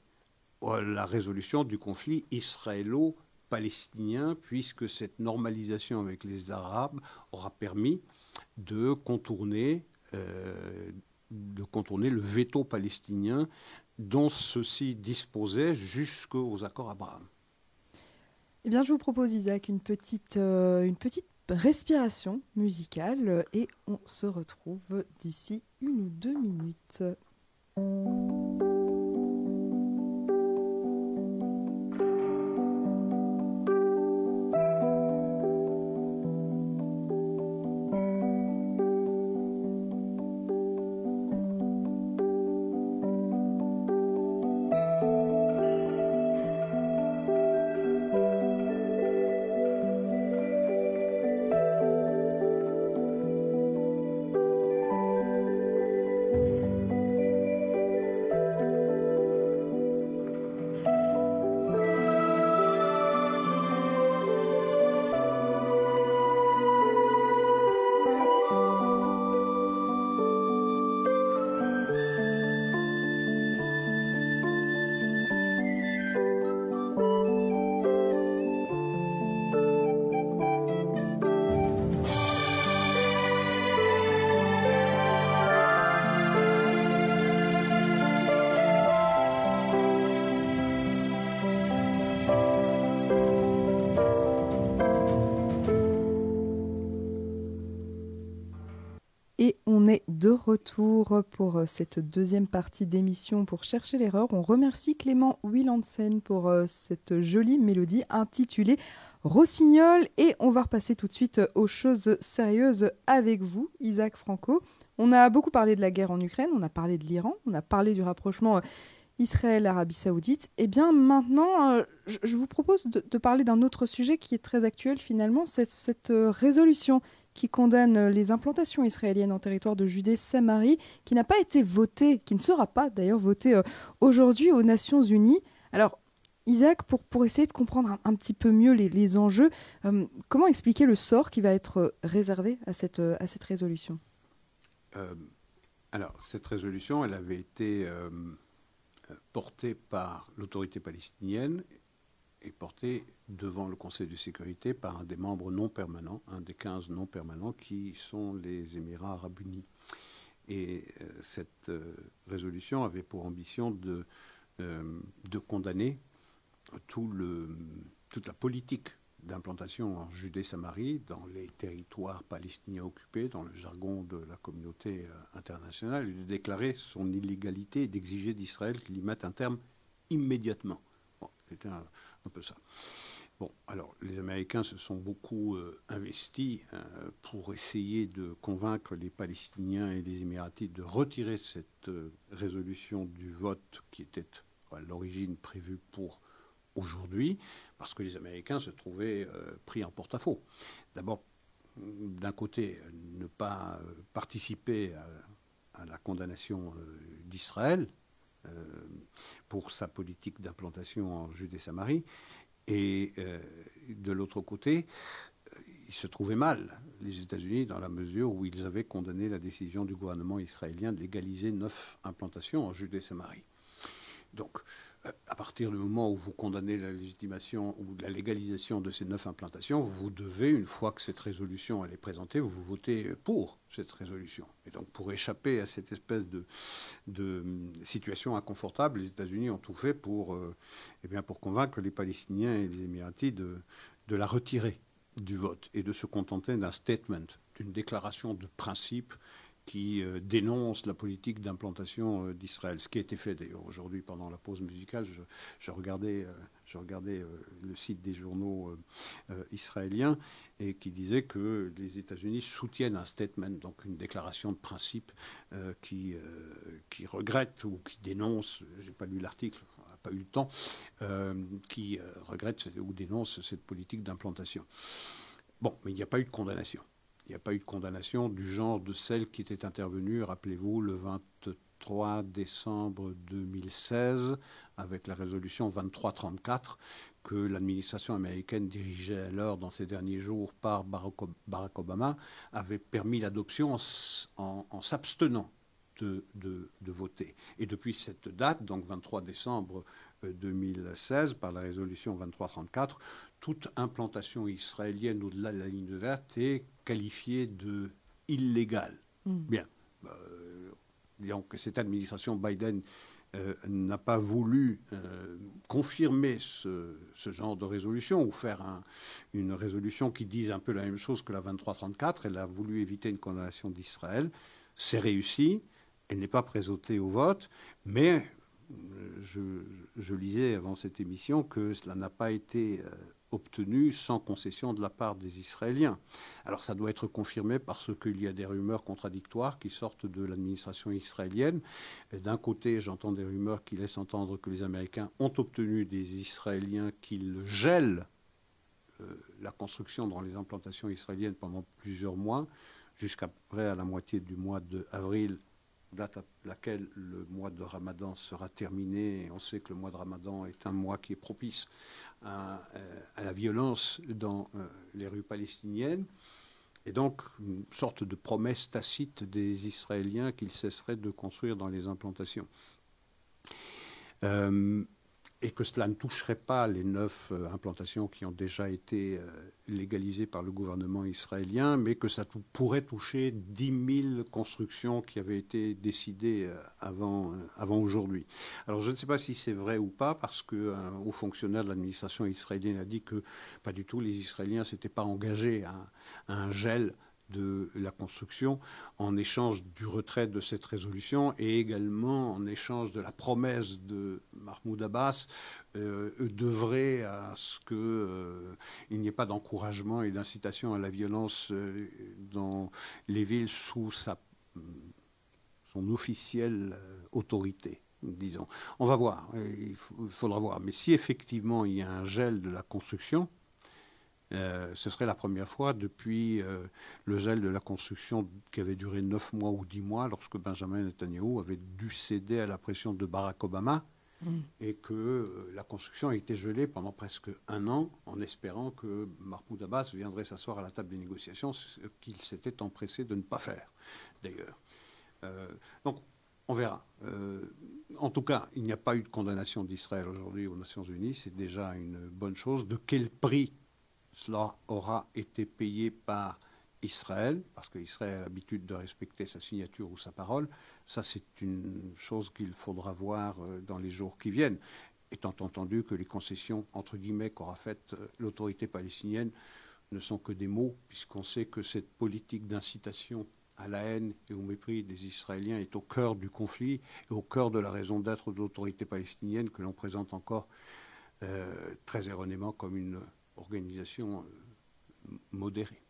Speaker 2: à la résolution du conflit israélo-palestinien, puisque cette normalisation avec les Arabes aura permis de contourner, euh, de contourner le veto palestinien dont ceux-ci disposaient jusqu'aux accords Abraham.
Speaker 1: Eh bien, je vous propose, Isaac, une petite, euh, une petite respiration musicale et on se retrouve d'ici une ou deux minutes. Retour pour euh, cette deuxième partie d'émission pour chercher l'erreur. On remercie Clément Willandsen pour euh, cette jolie mélodie intitulée Rossignol et on va repasser tout de suite aux choses sérieuses avec vous, Isaac Franco. On a beaucoup parlé de la guerre en Ukraine, on a parlé de l'Iran, on a parlé du rapprochement euh, Israël-Arabie Saoudite. Et eh bien maintenant, je vous propose de, parler d'un autre sujet qui est très actuel finalement, c'est cette résolution qui condamne les implantations israéliennes en territoire de Judée-Samarie, qui n'a pas été votée, qui ne sera pas d'ailleurs votée euh, aujourd'hui aux Nations Unies. Alors, Isaac, pour, pour essayer de comprendre un, petit peu mieux les, enjeux, euh, comment expliquer le sort qui va être euh, réservé à cette, à cette résolution?
Speaker 2: Alors, cette résolution, elle avait été portée par l'autorité palestinienne est porté devant le Conseil de sécurité par un des membres non permanents, un des 15 non permanents qui sont les Émirats arabes unis. Et euh, cette euh, résolution avait pour ambition de, euh, de condamner tout le, toute la politique d'implantation en Judée-Samarie dans les territoires palestiniens occupés, dans le jargon de la communauté internationale, et de déclarer son illégalité et d'exiger d'Israël qu'il y mette un terme immédiatement. C'était un, un peu ça. Bon, alors les Américains se sont beaucoup euh, investis euh, pour essayer de convaincre les Palestiniens et les Émiratis de retirer cette euh, résolution du vote qui était à l'origine prévue pour aujourd'hui, parce que les Américains se trouvaient pris en porte-à-faux. D'abord, d'un côté, ne pas participer à, la condamnation d'Israël, pour sa politique d'implantation en Judée-Samarie. Et euh, de l'autre côté, ils se trouvaient mal, les États-Unis, dans la mesure où ils avaient condamné la décision du gouvernement israélien de légaliser neuf implantations en Judée-Samarie. Euh, à partir du moment où vous condamnez la légitimation ou la légalisation de ces neuf implantations, vous devez, une fois que cette résolution elle est présentée, vous votez pour cette résolution. Et donc, pour échapper à cette espèce de, de situation inconfortable, les États-Unis ont tout fait pour, euh, eh convaincre les Palestiniens et les Émiratis de la retirer du vote et de se contenter d'un statement, d'une déclaration de principe qui euh, dénonce la politique d'implantation euh, d'Israël. Ce qui a été fait d'ailleurs aujourd'hui pendant la pause musicale, je, regardais, euh, je regardais le site des journaux israéliens et qui disait que les États-Unis soutiennent un statement, donc une déclaration de principe qui, qui regrette ou qui dénonce, j'ai pas lu l'article, pas eu le temps, qui regrette ou dénonce cette politique d'implantation. Bon, mais il n'y a pas eu de condamnation. Il n'y a pas eu de condamnation du genre de celle qui était intervenue, rappelez-vous, le 23 décembre 2016, avec la résolution 2334 que l'administration américaine dirigeait alors dans ces derniers jours par Barack Obama, avait permis l'adoption en, s'abstenant de, de, voter. Et depuis cette date, donc 23 décembre 2016, euh, par la résolution 2334, toute implantation israélienne au-delà de la ligne verte est qualifiée de illégale. Hmm. Bien. Euh, disons que cette administration Biden euh, n'a pas voulu euh, confirmer ce, genre de résolution ou faire une résolution qui dise un peu la même chose que la 2334. Elle a voulu éviter une condamnation d'Israël. C'est réussi. Elle n'est pas présentée au vote, mais je, lisais avant cette émission que cela n'a pas été obtenu sans concession de la part des Israéliens. Alors ça doit être confirmé parce qu'il y a des rumeurs contradictoires qui sortent de l'administration israélienne. D'un côté, j'entends des rumeurs qui laissent entendre que les Américains ont obtenu des Israéliens qu'ils gèlent euh, la construction dans les implantations israéliennes pendant plusieurs mois, jusqu'à près à la moitié du mois d'avril date à laquelle le mois de Ramadan sera terminé. on sait que le mois de Ramadan est un mois qui est propice à, euh, la violence dans euh, les rues palestiniennes. Et donc, une sorte de promesse tacite des Israéliens qu'ils cesseraient de construire dans les implantations. Euh, et que cela ne toucherait pas les neuf euh, implantations qui ont déjà été euh, légalisées par le gouvernement israélien, mais que ça pourrait toucher 10 000 constructions qui avaient été décidées euh, avant, avant aujourd'hui. Alors je ne sais pas si c'est vrai ou pas, parce qu'un haut fonctionnaire de l'administration israélienne a dit que pas du tout, les Israéliens s'étaient pas engagés à un gel de la construction en échange du retrait de cette résolution et également en échange de la promesse de Mahmoud Abbas euh, d'œuvrer à ce qu'il euh, n'y ait pas d'encouragement et d'incitation à la violence euh, dans les villes sous sa, son officielle autorité disons. On va voir, il faudra voir. Mais si effectivement il y a un gel de la construction, euh, ce serait la première fois depuis euh, le gel de la construction qui avait duré neuf mois ou dix mois lorsque Benjamin Netanyahu avait dû céder à la pression de Barack Obama mm. et que euh, la construction a été gelée pendant presque un an en espérant que Mahmoud Abbas viendrait s'asseoir à la table des négociations, ce qu'il s'était empressé de ne pas faire d'ailleurs. donc on verra. en tout cas, il n'y a pas eu de condamnation d'Israël aujourd'hui aux Nations Unies, c'est déjà une bonne chose. De quel prix cela aura été payé par Israël, parce qu'Israël a l'habitude de respecter sa signature ou sa parole. Ça, c'est une chose qu'il faudra voir euh, dans les jours qui viennent, étant entendu que les concessions, entre guillemets, qu'aura faites euh, l'autorité palestinienne ne sont que des mots, puisqu'on sait que cette politique d'incitation à la haine et au mépris des Israéliens est au cœur du conflit et au cœur de la raison d'être de l'autorité palestinienne que l'on présente encore euh, très erronément comme une organisation euh, modérée.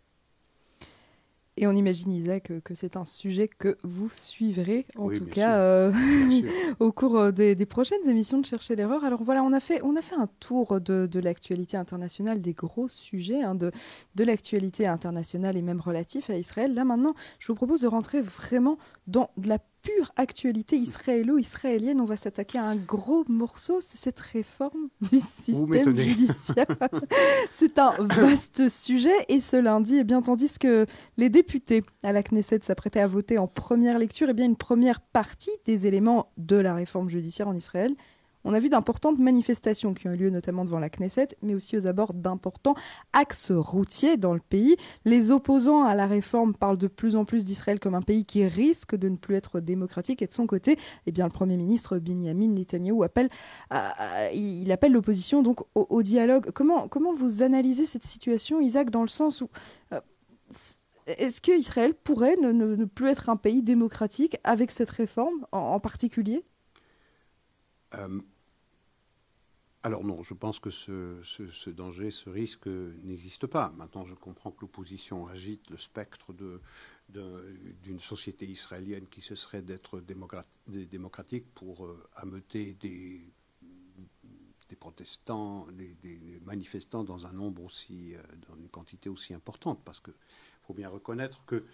Speaker 1: Et on imagine, Isaac, que, c'est un sujet que vous suivrez, en tout cas, euh, *laughs* au cours euh, des, prochaines émissions de Chercher l'erreur. Alors voilà, on a fait, on a fait un tour de, l'actualité internationale, des gros sujets hein, de, de l'actualité internationale et même relatifs à Israël. Là maintenant, je vous propose de rentrer vraiment dans de la pure actualité israélo-israélienne. On va s'attaquer à un gros morceau, c'est cette réforme du système judiciaire. *laughs* c'est un vaste sujet et ce lundi, eh bien, tandis que les députés à la Knesset s'apprêtaient à voter en première lecture, eh bien, une première partie des éléments de la réforme judiciaire en Israël on a vu d'importantes manifestations qui ont eu lieu notamment devant la Knesset, mais aussi aux abords d'importants axes routiers dans le pays. Les opposants à la réforme parlent de plus en plus d'Israël comme un pays qui risque de ne plus être démocratique. Et de son côté, eh bien, le Premier ministre Benjamin Netanyahu appelle, appelle l'opposition donc au, dialogue. Comment, comment vous analysez cette situation, Isaac, dans le sens où euh, est-ce qu'Israël pourrait ne, plus être un pays démocratique avec cette réforme en, particulier?
Speaker 2: Euh, alors non, je pense que ce, danger, ce risque n'existe pas. Maintenant, je comprends que l'opposition agite le spectre d'une société israélienne qui cesserait d'être démocratique pour euh, ameuter des, protestants, des, manifestants dans un nombre aussi, euh, dans une quantité aussi importante, parce qu'il faut bien reconnaître que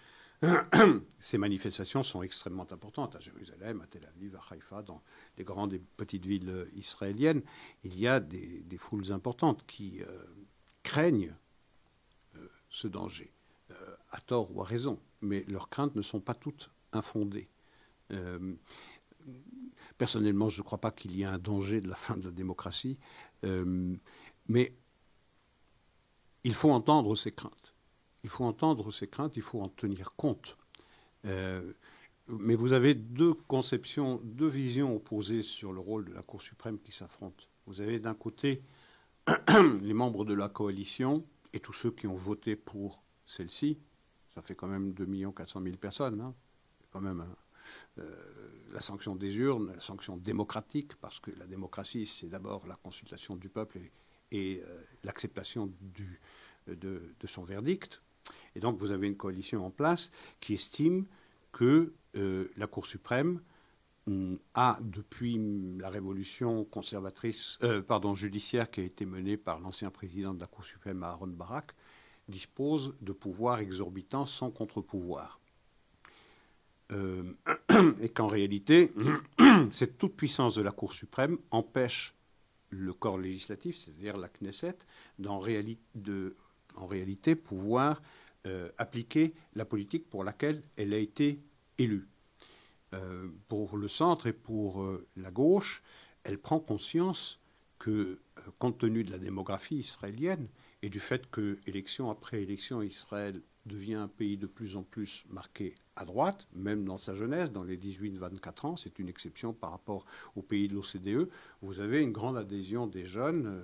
Speaker 2: *clears throat* ces manifestations sont extrêmement importantes à Jérusalem, à Tel Aviv, à Haïfa, dans les grandes et petites villes euh, israéliennes. Il y a des, foules importantes qui euh, craignent euh, ce danger, à tort ou à raison, mais leurs craintes ne sont pas toutes infondées. personnellement, je ne crois pas qu'il y ait un danger de la fin de la démocratie, mais il faut entendre ces craintes il faut entendre ces craintes, il faut en tenir compte. Euh, mais vous avez deux conceptions, deux visions opposées sur le rôle de la Cour suprême qui s'affrontent. Vous avez d'un côté *clears throat* les membres de la coalition et tous ceux qui ont voté pour celle-ci. Ça fait quand même 2 400 000 personnes. Hein. quand même hein. euh, la sanction des urnes, la sanction démocratique, parce que la démocratie, c'est d'abord la consultation du peuple et, euh, l'acceptation de, son verdict. Et donc vous avez une coalition en place qui estime que euh, la Cour suprême hum, a, depuis la révolution conservatrice, euh, pardon, judiciaire qui a été menée par l'ancien président de la Cour suprême, Aaron Barak, dispose de pouvoirs exorbitants sans contre-pouvoir. Euh, *clears throat* et qu'en réalité, *clears throat* cette toute puissance de la Cour suprême empêche le corps législatif, c'est-à-dire la Knesset, de, en réalité pouvoir euh, appliquer la politique pour laquelle elle a été élue. Euh, pour le centre et pour euh, la gauche, elle prend conscience que, compte tenu de la démographie israélienne et du fait que, élection après élection, Israël devient un pays de plus en plus marqué à droite, même dans sa jeunesse, dans les 18-24 ans, c'est une exception par rapport aux pays de l'OCDE, vous avez une grande adhésion des jeunes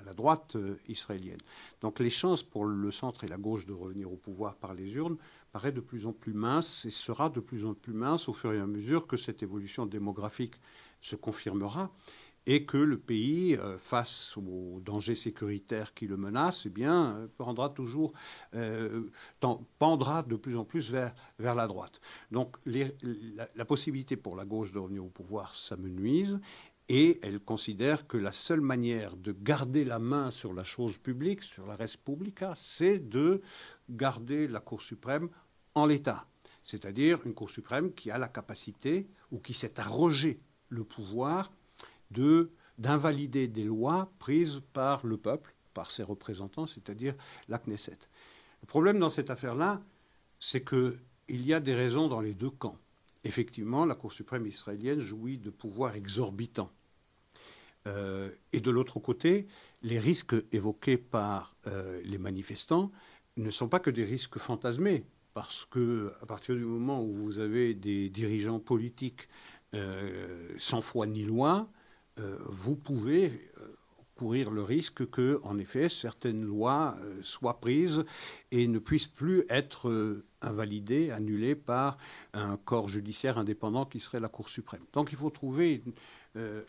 Speaker 2: à la droite euh, israélienne. Donc les chances pour le centre et la gauche de revenir au pouvoir par les urnes paraît de plus en plus mince et sera de plus en plus mince au fur et à mesure que cette évolution démographique se confirmera et que le pays, euh, face aux dangers sécuritaires qui le menacent, eh bien, euh, toujours, pendra de plus en plus vers, vers la droite. Donc la, la, possibilité pour la gauche de revenir au pouvoir s'amenuise et elle considère que la seule manière de garder la main sur la chose publique, sur la res publica, c'est de garder la Cour suprême en l'état. C'est-à-dire une Cour suprême qui a la capacité ou qui s'est arrogé le pouvoir de d'invalider des lois prises par le peuple, par ses représentants, c'est-à-dire la Knesset. Le problème dans cette affaire-là, c'est qu'il y a des raisons dans les deux camps. Effectivement, la Cour suprême israélienne jouit de pouvoirs exorbitants. Euh, et de l'autre côté, les risques évoqués par euh, les manifestants ne sont pas que des risques fantasmés, parce que à partir du moment où vous avez des dirigeants politiques euh, sans foi ni loi, vous pouvez courir le risque que, en effet, certaines lois soient prises et ne puissent plus être invalidées, annulées par un corps judiciaire indépendant qui serait la Cour suprême. Donc il faut trouver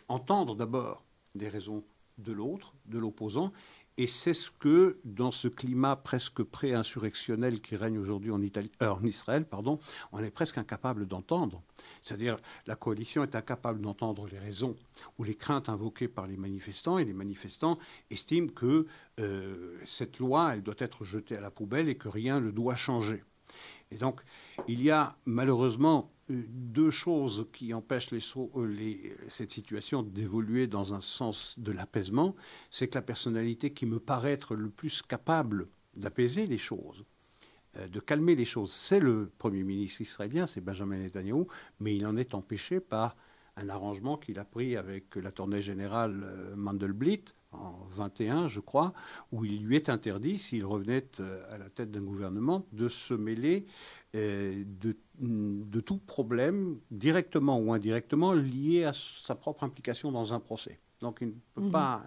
Speaker 2: entendre d'abord des raisons de l'autre, de l'opposant, et c'est ce que, dans ce climat presque pré-insurrectionnel qui règne aujourd'hui en, euh, en, Israël, pardon, on est presque incapable d'entendre. C'est-à-dire, la coalition est incapable d'entendre les raisons ou les craintes invoquées par les manifestants, et les manifestants estiment que euh, cette loi, elle doit être jetée à la poubelle et que rien ne doit changer. Et donc, il y a malheureusement euh, deux choses qui empêchent les, cette situation d'évoluer dans un sens de l'apaisement. C'est que la personnalité qui me paraît être le plus capable d'apaiser les choses, de calmer les choses, c'est le Premier ministre israélien, c'est Benjamin Netanyahu, mais il en est empêché par un arrangement qu'il a pris avec l'attorney général Mandelblit en 21, je crois, où il lui est interdit, s'il revenait euh, à la tête d'un gouvernement, de se mêler euh, de, de, tout problème, directement ou indirectement, lié à sa propre implication dans un procès. Donc il ne peut, mhm. pas,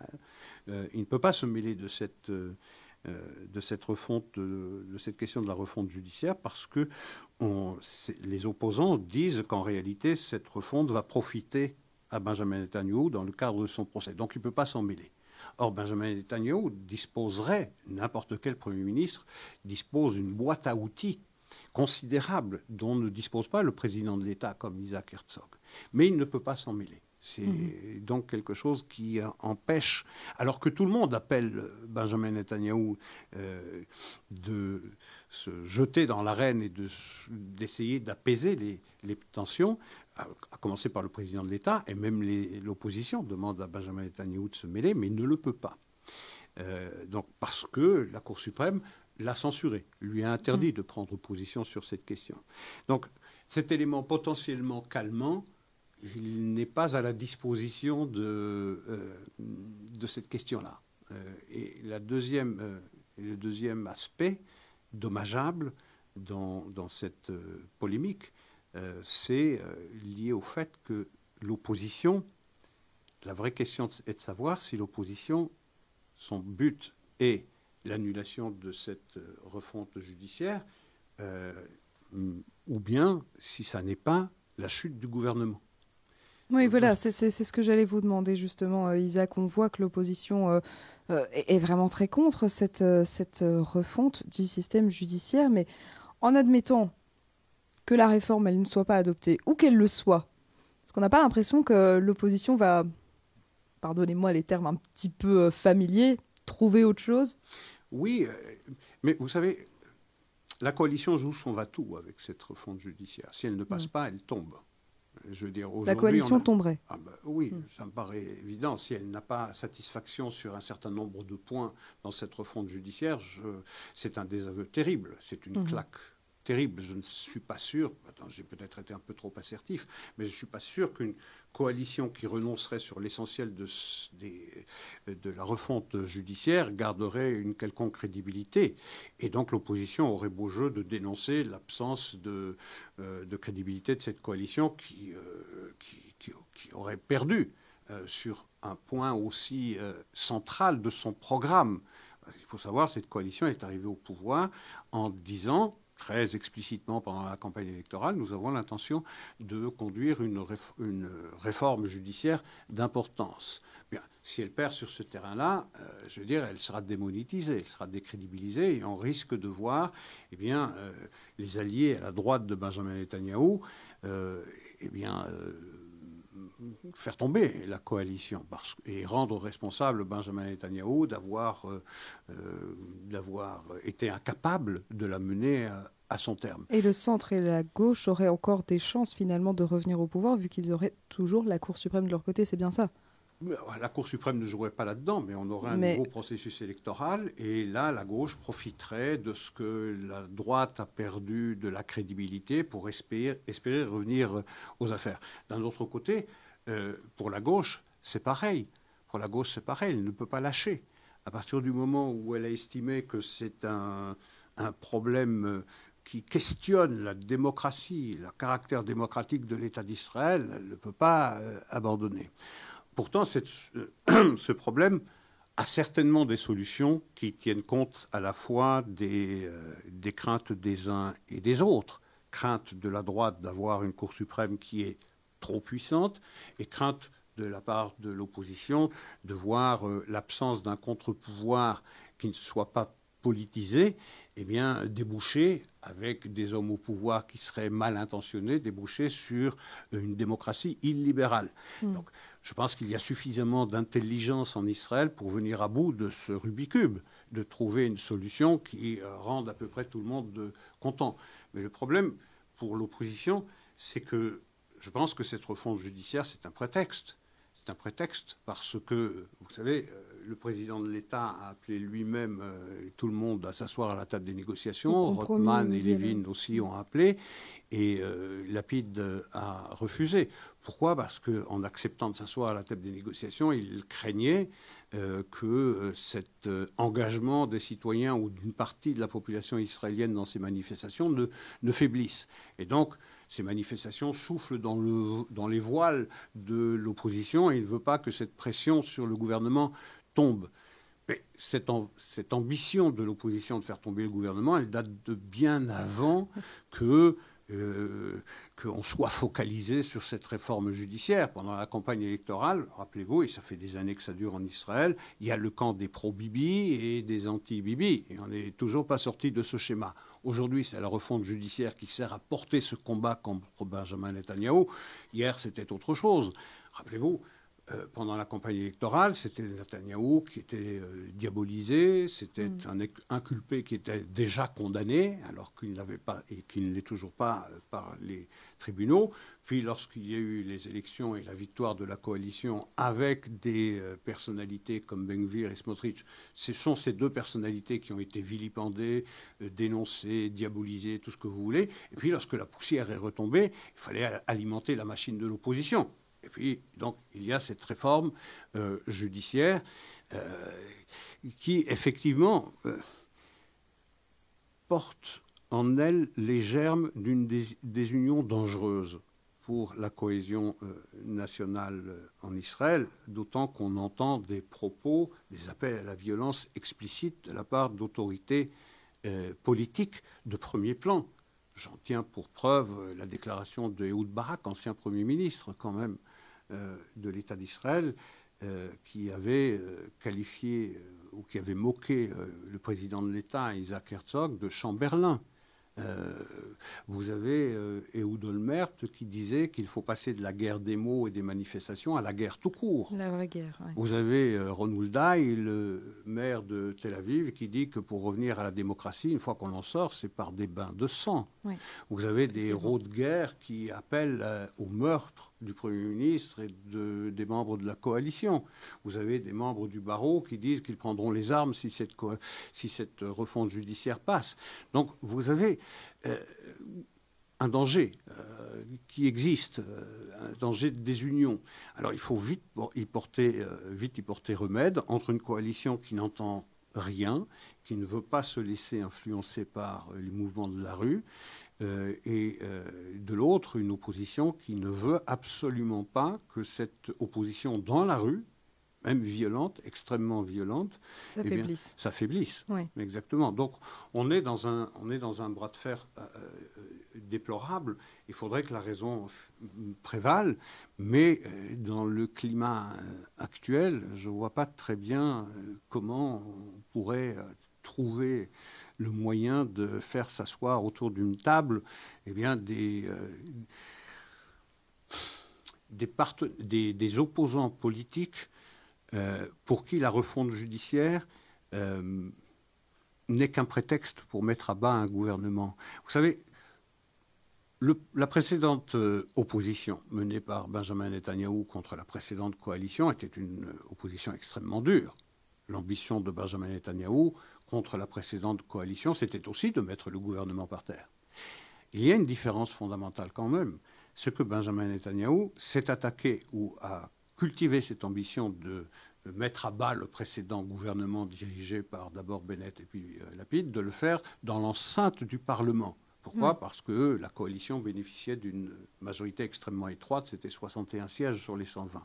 Speaker 2: euh, il ne peut pas se mêler de cette, de cette refonte, de, cette question de la refonte judiciaire, parce que on, les opposants disent qu'en réalité, cette refonte va profiter à Benjamin Netanyahu dans le cadre de son procès. Donc il ne peut pas s'en mêler. Or, Benjamin Netanyahu disposerait, n'importe quel Premier ministre dispose d'une boîte à outils considérable dont ne dispose pas le président de l'État comme Isaac Herzog. Mais il ne peut pas s'en mêler. C'est mhm. donc quelque chose qui empêche, alors que tout le monde appelle Benjamin Netanyahu euh, de se jeter dans l'arène et d'essayer d'apaiser les, les, tensions, à, commencer par le président de l'État, et même l'opposition demande à Benjamin Netanyahu de se mêler, mais il ne le peut pas. Euh, donc parce que la Cour suprême l'a censuré, lui a interdit mhm. de prendre position sur cette question. Donc cet élément potentiellement calmant il n'est pas à la disposition de, euh, de cette question-là. Euh, et la deuxième, le deuxième aspect dommageable dans, dans cette polémique, c'est lié au fait que l'opposition, la vraie question est de savoir si l'opposition, son but est l'annulation de cette refonte judiciaire, ou bien si ça n'est pas la chute du gouvernement.
Speaker 1: Oui, voilà, c'est ce que j'allais vous demander justement, euh, Isaac. On voit que l'opposition euh, euh, est, vraiment très contre cette, cette refonte du système judiciaire, mais en admettant que la réforme elle ne soit pas adoptée ou qu'elle le soit, est-ce qu'on n'a pas l'impression que l'opposition va, pardonnez-moi les termes un petit peu familiers, trouver autre chose
Speaker 2: Oui, mais vous savez, la coalition joue son va-tout avec cette refonte judiciaire. Si elle ne passe pas, elle tombe.
Speaker 1: Je veux dire, la coalition tomberait.
Speaker 2: Ah ben oui, hmm. ça me paraît évident. Si elle n'a pas satisfaction sur un certain nombre de points dans cette refonte judiciaire, c'est un désaveu terrible. C'est une hmm. claque terrible. Je ne suis pas sûr, j'ai peut-être été un peu trop assertif, mais je ne suis pas sûr qu'une coalition qui renoncerait sur l'essentiel de, de, la refonte judiciaire garderait une quelconque crédibilité. Et donc l'opposition aurait beau jeu de dénoncer l'absence de, euh, de, crédibilité de cette coalition qui, euh, aurait perdu euh, sur un point aussi central de son programme. Il faut savoir, cette coalition est arrivée au pouvoir en disant très explicitement pendant la campagne électorale, nous avons l'intention de conduire une, réforme judiciaire d'importance. Si elle perd sur ce terrain-là, euh, je veux dire, elle sera démonétisée, elle sera décrédibilisée, et on risque de voir eh bien, euh, les alliés à la droite de Benjamin Netanyahu euh, eh bien, faire tomber la coalition et rendre responsable Benjamin Netanyahu d'avoir euh, euh, d'avoir été incapable de la mener à, son terme.
Speaker 1: Et le centre et la gauche auraient encore des chances finalement de revenir au pouvoir vu qu'ils auraient toujours la Cour suprême de leur côté, c'est bien ça?
Speaker 2: La Cour suprême ne jouerait pas là-dedans, mais on aurait un nouveau processus électoral, et là, la gauche profiterait de ce que la droite a perdu de la crédibilité pour espérer, espérer revenir aux affaires. D'un autre côté, euh, pour la gauche, c'est pareil. Pour la gauche, c'est pareil. Elle ne peut pas lâcher. À partir du moment où elle a estimé que c'est un, problème euh, qui questionne la démocratie, le caractère démocratique de l'État d'Israël, elle ne peut pas euh, abandonner. Pourtant, *clears throat* ce problème a certainement des solutions qui tiennent compte à la fois des, des, craintes des uns et des autres. Crainte de la droite d'avoir une Cour suprême qui est trop puissante et crainte de la part de l'opposition de voir euh, l'absence d'un contre-pouvoir qui ne soit pas politisé, eh bien, déboucher avec des hommes au pouvoir qui seraient mal intentionnés, déboucher sur une démocratie illibérale. Hmm. Donc, je pense qu'il y a suffisamment d'intelligence en Israël pour venir à bout de ce Rubikube, de trouver une solution qui rende à peu près tout le monde content. Mais le problème pour l'opposition, c'est que je pense que cette refonte judiciaire, c'est un prétexte. C'est un prétexte parce que, vous savez, euh, le président de l'État a appelé lui-même euh, tout le monde à s'asseoir à la table des négociations. Rothman et Levin aussi ont appelé. Et euh, Lapide a refusé. Pourquoi? Parce qu'en acceptant de s'asseoir à la table des négociations, il craignait euh, que cet engagement des citoyens ou d'une partie de la population israélienne dans ces manifestations ne, ne faiblisse. Et donc, ces manifestations soufflent dans, le, dans les voiles de l'opposition et il ne veut pas que cette pression sur le gouvernement tombe. Mais cette, cette ambition de l'opposition de faire tomber le gouvernement, elle date de bien avant *laughs* que euh, qu'on soit focalisé sur cette réforme judiciaire. Pendant la campagne électorale, rappelez-vous, et ça fait des années que ça dure en Israël, il y a le camp des pro-Bibi et des anti-Bibi. Et on n'est toujours pas sorti de ce schéma. Aujourd'hui, c'est la refonte judiciaire qui sert à porter ce combat contre Benjamin Netanyahu. Hier, c'était autre chose. Rappelez-vous, euh, pendant la campagne électorale, c'était Netanyahou qui était euh, diabolisé, c'était mm. un inculpé qui était déjà condamné, alors qu'il n'avait pas et qu'il ne l'est toujours pas euh, par les tribunaux. Puis, lorsqu'il y a eu les élections et la victoire de la coalition avec des personnalités comme Benvir et Smotrich, ce sont ces deux personnalités qui ont été vilipendées, dénoncées, diabolisées, tout ce que vous voulez. Et puis, lorsque la poussière est retombée, il fallait alimenter la machine de l'opposition. Et puis, donc, il y a cette réforme euh, judiciaire euh, qui, effectivement, euh, porte en elle les germes d'une désunion dangereuse pour la cohésion nationale en Israël, d'autant qu'on entend des propos, des appels à la violence explicites de la part d'autorités politiques de premier plan. J'en tiens pour preuve la déclaration de Ehud Barak, ancien Premier ministre, quand même, de l'État d'Israël euh, qui avait euh, qualifié ou qui avait moqué le président de l'État, Isaac Herzog, de Chamberlain. Euh, vous avez euh, Ehud Olmert qui disait qu'il faut passer de la guerre des mots et des manifestations à la guerre tout court.
Speaker 1: La vraie guerre.
Speaker 2: Vous avez euh, Ron Hulday, le maire de Tel Aviv, qui dit que pour revenir à la démocratie, une fois qu'on en sort, c'est par des bains de sang. Vous avez des héros de guerre qui appellent euh, au meurtre du Premier ministre et de, des membres de la coalition. Vous avez des membres du barreau qui disent qu'ils prendront les armes si cette, si cette refonte judiciaire passe. Donc vous avez euh, un danger euh, qui existe, euh, un danger de désunion. Alors il faut vite y, porter, vite y porter remède entre une coalition qui n'entend rien, qui ne veut pas se laisser influencer par les mouvements de la rue, et de l'autre, une opposition qui ne veut absolument pas que cette opposition dans la rue même violente, extrêmement violente,
Speaker 1: ça eh faiblisse.
Speaker 2: Exactement. Donc on est dans un, on est dans un bras de fer euh, euh, déplorable. Il faudrait que la raison prévale, mais euh, dans le climat actuel, je ne vois pas très bien comment on pourrait trouver le moyen de faire s'asseoir autour d'une table eh bien, des, des, des, opposants politiques euh, pour qui la refonte judiciaire euh, n'est qu'un prétexte pour mettre à bas un gouvernement. Vous savez, la précédente euh, opposition menée par Benjamin Netanyahu contre la précédente coalition était une opposition extrêmement dure. L'ambition de Benjamin Netanyahu contre la précédente coalition, c'était aussi de mettre le gouvernement par terre. Il y a une différence fondamentale quand même. Ce que Benjamin Netanyahu s'est attaqué ou a cultiver cette ambition de mettre à bas le précédent gouvernement dirigé par d'abord Bennett et puis euh, Lapide, de le faire dans l'enceinte du Parlement. Pourquoi? Mm. Parce que la coalition bénéficiait d'une majorité extrêmement étroite, c'était 61 sièges sur les 120.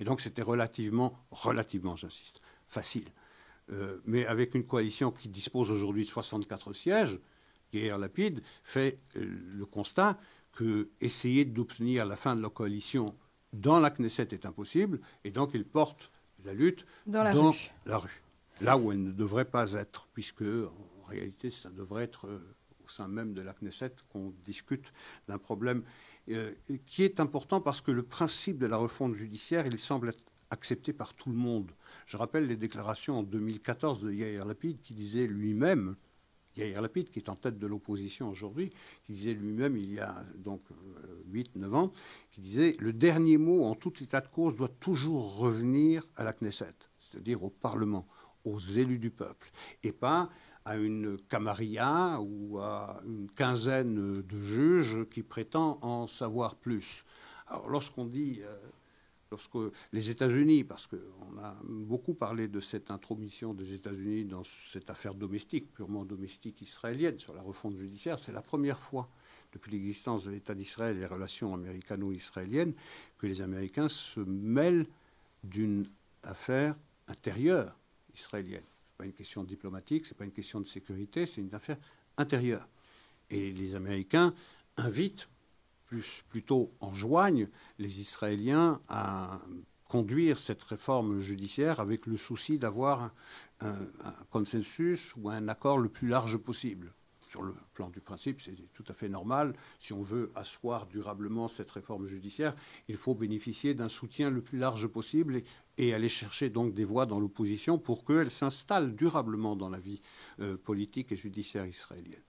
Speaker 2: Et donc c'était relativement, relativement, j'insiste, facile. Euh, mais avec une coalition qui dispose aujourd'hui de 64 sièges, Guerre Lapide fait euh, le constat que essayer d'obtenir la fin de la coalition dans la Knesset est impossible, et donc il porte la lutte
Speaker 1: dans la
Speaker 2: rue.
Speaker 1: La rue.
Speaker 2: là où elle ne devrait pas être, puisque en réalité, ça devrait être au sein même de la Knesset qu'on discute d'un problème qui est important parce que le principe de la refonte judiciaire, il semble être accepté par tout le monde. Je rappelle les déclarations en 2014 de Yair Lapid qui disait lui-même, Yair Lapid qui est en tête de l'opposition aujourd'hui, qui disait lui-même il y a donc 8-9 euh, ans, qui disait le dernier mot en tout état de cause doit toujours revenir à la Knesset, c'est-à-dire au Parlement, aux élus du peuple, et pas à une camarilla ou à une quinzaine de juges qui prétendent en savoir plus. Alors lorsqu'on dit euh, lorsque les États-Unis, parce qu'on a beaucoup parlé de cette intromission des États-Unis dans cette affaire domestique, purement domestique israélienne, sur la refonte judiciaire, c'est la première fois depuis l'existence de l'État d'Israël et les relations américano-israéliennes que les Américains se mêlent d'une affaire intérieure israélienne. Ce n'est pas une question diplomatique, ce n'est pas une question de sécurité, c'est une affaire intérieure. Et les Américains invitent plus, plutôt enjoignent les Israéliens à conduire cette réforme judiciaire avec le souci d'avoir un, consensus ou un accord le plus large possible. Sur le plan du principe, c'est tout à fait normal. Si on veut asseoir durablement cette réforme judiciaire, il faut bénéficier d'un soutien le plus large possible et, aller chercher donc des voix dans l'opposition pour qu'elle s'installe durablement dans la vie euh, politique et judiciaire israélienne.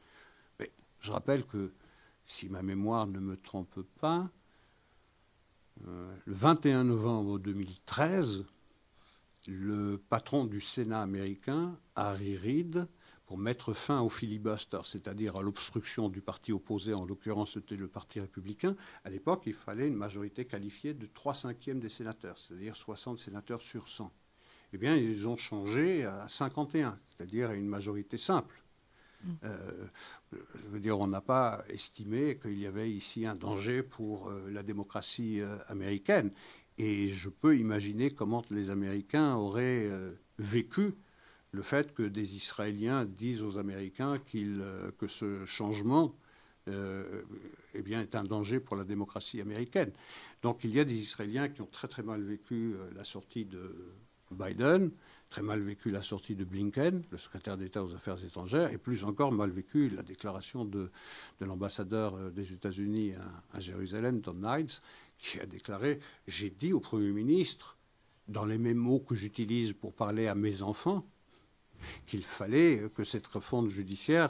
Speaker 2: Mais je rappelle que si ma mémoire ne me trompe pas, le 21 novembre 2013, le patron du Sénat américain, Harry Reid, pour mettre fin au filibuster, c'est-à-dire à, l'obstruction du parti opposé, en l'occurrence c'était le Parti républicain, à l'époque il fallait une majorité qualifiée de 3 cinquièmes des sénateurs, c'est-à-dire 60 sénateurs sur 100. Eh bien, ils ont changé à 51, c'est-à-dire à une majorité simple. Euh, je veux dire, on n'a pas estimé qu'il y avait ici un danger pour euh, la démocratie euh, américaine. Et je peux imaginer comment les Américains auraient vécu le fait que des Israéliens disent aux Américains que ce changement eh bien, est un danger pour la démocratie américaine. Donc il y a des Israéliens qui ont très très mal vécu la sortie de Biden très mal vécu la sortie de Blinken, le secrétaire d'État aux Affaires étrangères, et plus encore mal vécu la déclaration de, l'ambassadeur euh, des États-Unis à, Jérusalem, Tom Knights, qui a déclaré J'ai dit au Premier ministre, dans les mêmes mots que j'utilise pour parler à mes enfants, qu'il fallait que cette réforme judiciaire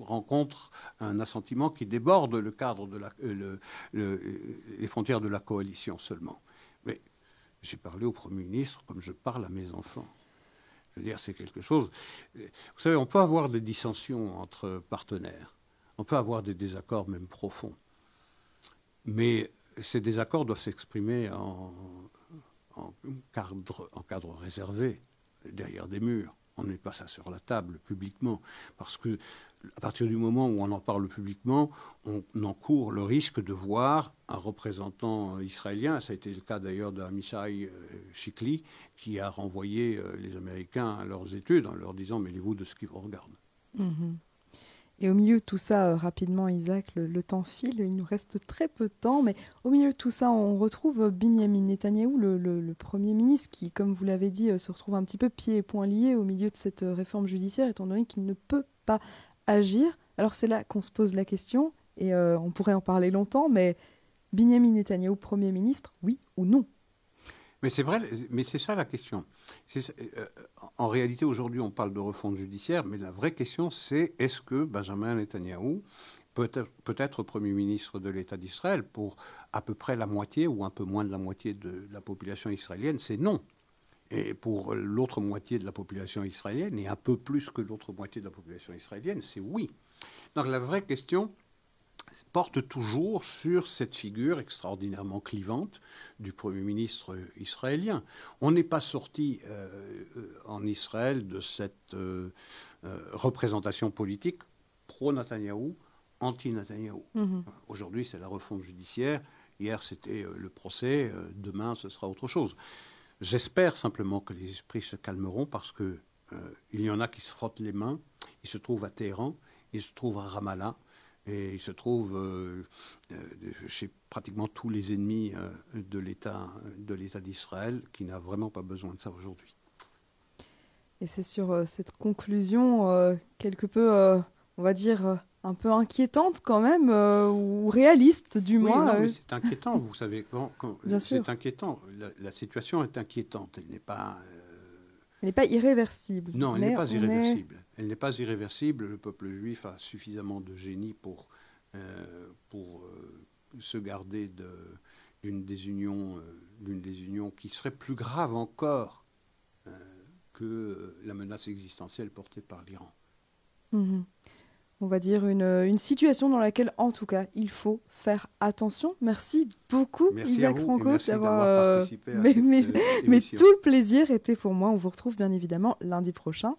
Speaker 2: rencontre un assentiment qui déborde le cadre la, euh, les frontières de la coalition seulement. J'ai parlé au Premier ministre comme je parle à mes enfants. Je veux dire, c'est quelque chose. Vous savez, on peut avoir des dissensions entre partenaires. On peut avoir des désaccords même profonds. Mais ces désaccords doivent s'exprimer en, cadre, en cadre réservé, derrière des murs. On ne met pas ça sur la table publiquement. Parce que à partir du moment où on en parle publiquement, on encourt le risque de voir un représentant israélien, ça a été le cas d'ailleurs de Amishai Shikli, euh, qui a renvoyé euh, les Américains à leurs études en leur disant mêlez-vous de ce qui vous regarde.
Speaker 1: Mhm. Et au milieu de tout ça, euh, rapidement, Isaac, le, temps file, il nous reste très peu de temps, mais au milieu de tout ça, on retrouve Binyamin Netanyahou, le, le Premier ministre, qui, comme vous l'avez dit, se retrouve un petit peu pieds et poings liés au milieu de cette réforme judiciaire, étant donné qu'il ne peut pas agir. Alors c'est là qu'on se pose la question, et euh, on pourrait en parler longtemps, mais Binyamin Netanyahu, Premier ministre, oui ou non?
Speaker 2: Mais c'est vrai, mais c'est ça la question. Euh, en réalité, aujourd'hui, on parle de refonte judiciaire, mais la vraie question, c'est est-ce que Benjamin Netanyahu peut être Premier ministre de l'État d'Israël pour à peu près la moitié ou un peu moins de la moitié de la population israélienne? C'est non. Et pour l'autre moitié de la population israélienne, et un peu plus que l'autre moitié de la population israélienne, c'est oui. Donc la vraie question porte toujours sur cette figure extraordinairement clivante du Premier ministre israélien. On n'est pas sorti euh, en Israël de cette euh, euh, représentation politique pro-Netanyahou, anti-Netanyahou. Mm-hmm. Aujourd'hui, c'est la refonte judiciaire. Hier, c'était le procès. demain, ce sera autre chose. J'espère simplement que les esprits se calmeront parce qu'il euh, y en a qui se frottent les mains. Ils se trouvent à Téhéran, ils se trouvent à Ramallah et ils se trouvent euh, euh, chez pratiquement tous les ennemis de l'État de l'État d'Israël qui n'a vraiment pas besoin de ça aujourd'hui.
Speaker 1: Et c'est sur cette conclusion quelque peu, on va dire, un peu inquiétante quand même, ou réaliste du moins.
Speaker 2: Oui, c'est inquiétant, vous savez. Quand, c'est inquiétant. La, situation est inquiétante. Elle n'est pas.
Speaker 1: Elle n'est pas irréversible.
Speaker 2: Non, elle n'est pas irréversible. Elle n'est pas irréversible. Le peuple juif a suffisamment de génie pour, pour se garder d'une des unions, d'une des unions qui serait plus grave encore que la menace existentielle portée par l'Iran.
Speaker 1: Mhm. On va dire une, situation dans laquelle, en tout cas, il faut faire attention. Merci beaucoup, Isaac Franco,
Speaker 2: d'avoir euh, participé à
Speaker 1: mais, mais, mais tout le plaisir était pour moi. On vous retrouve bien évidemment lundi prochain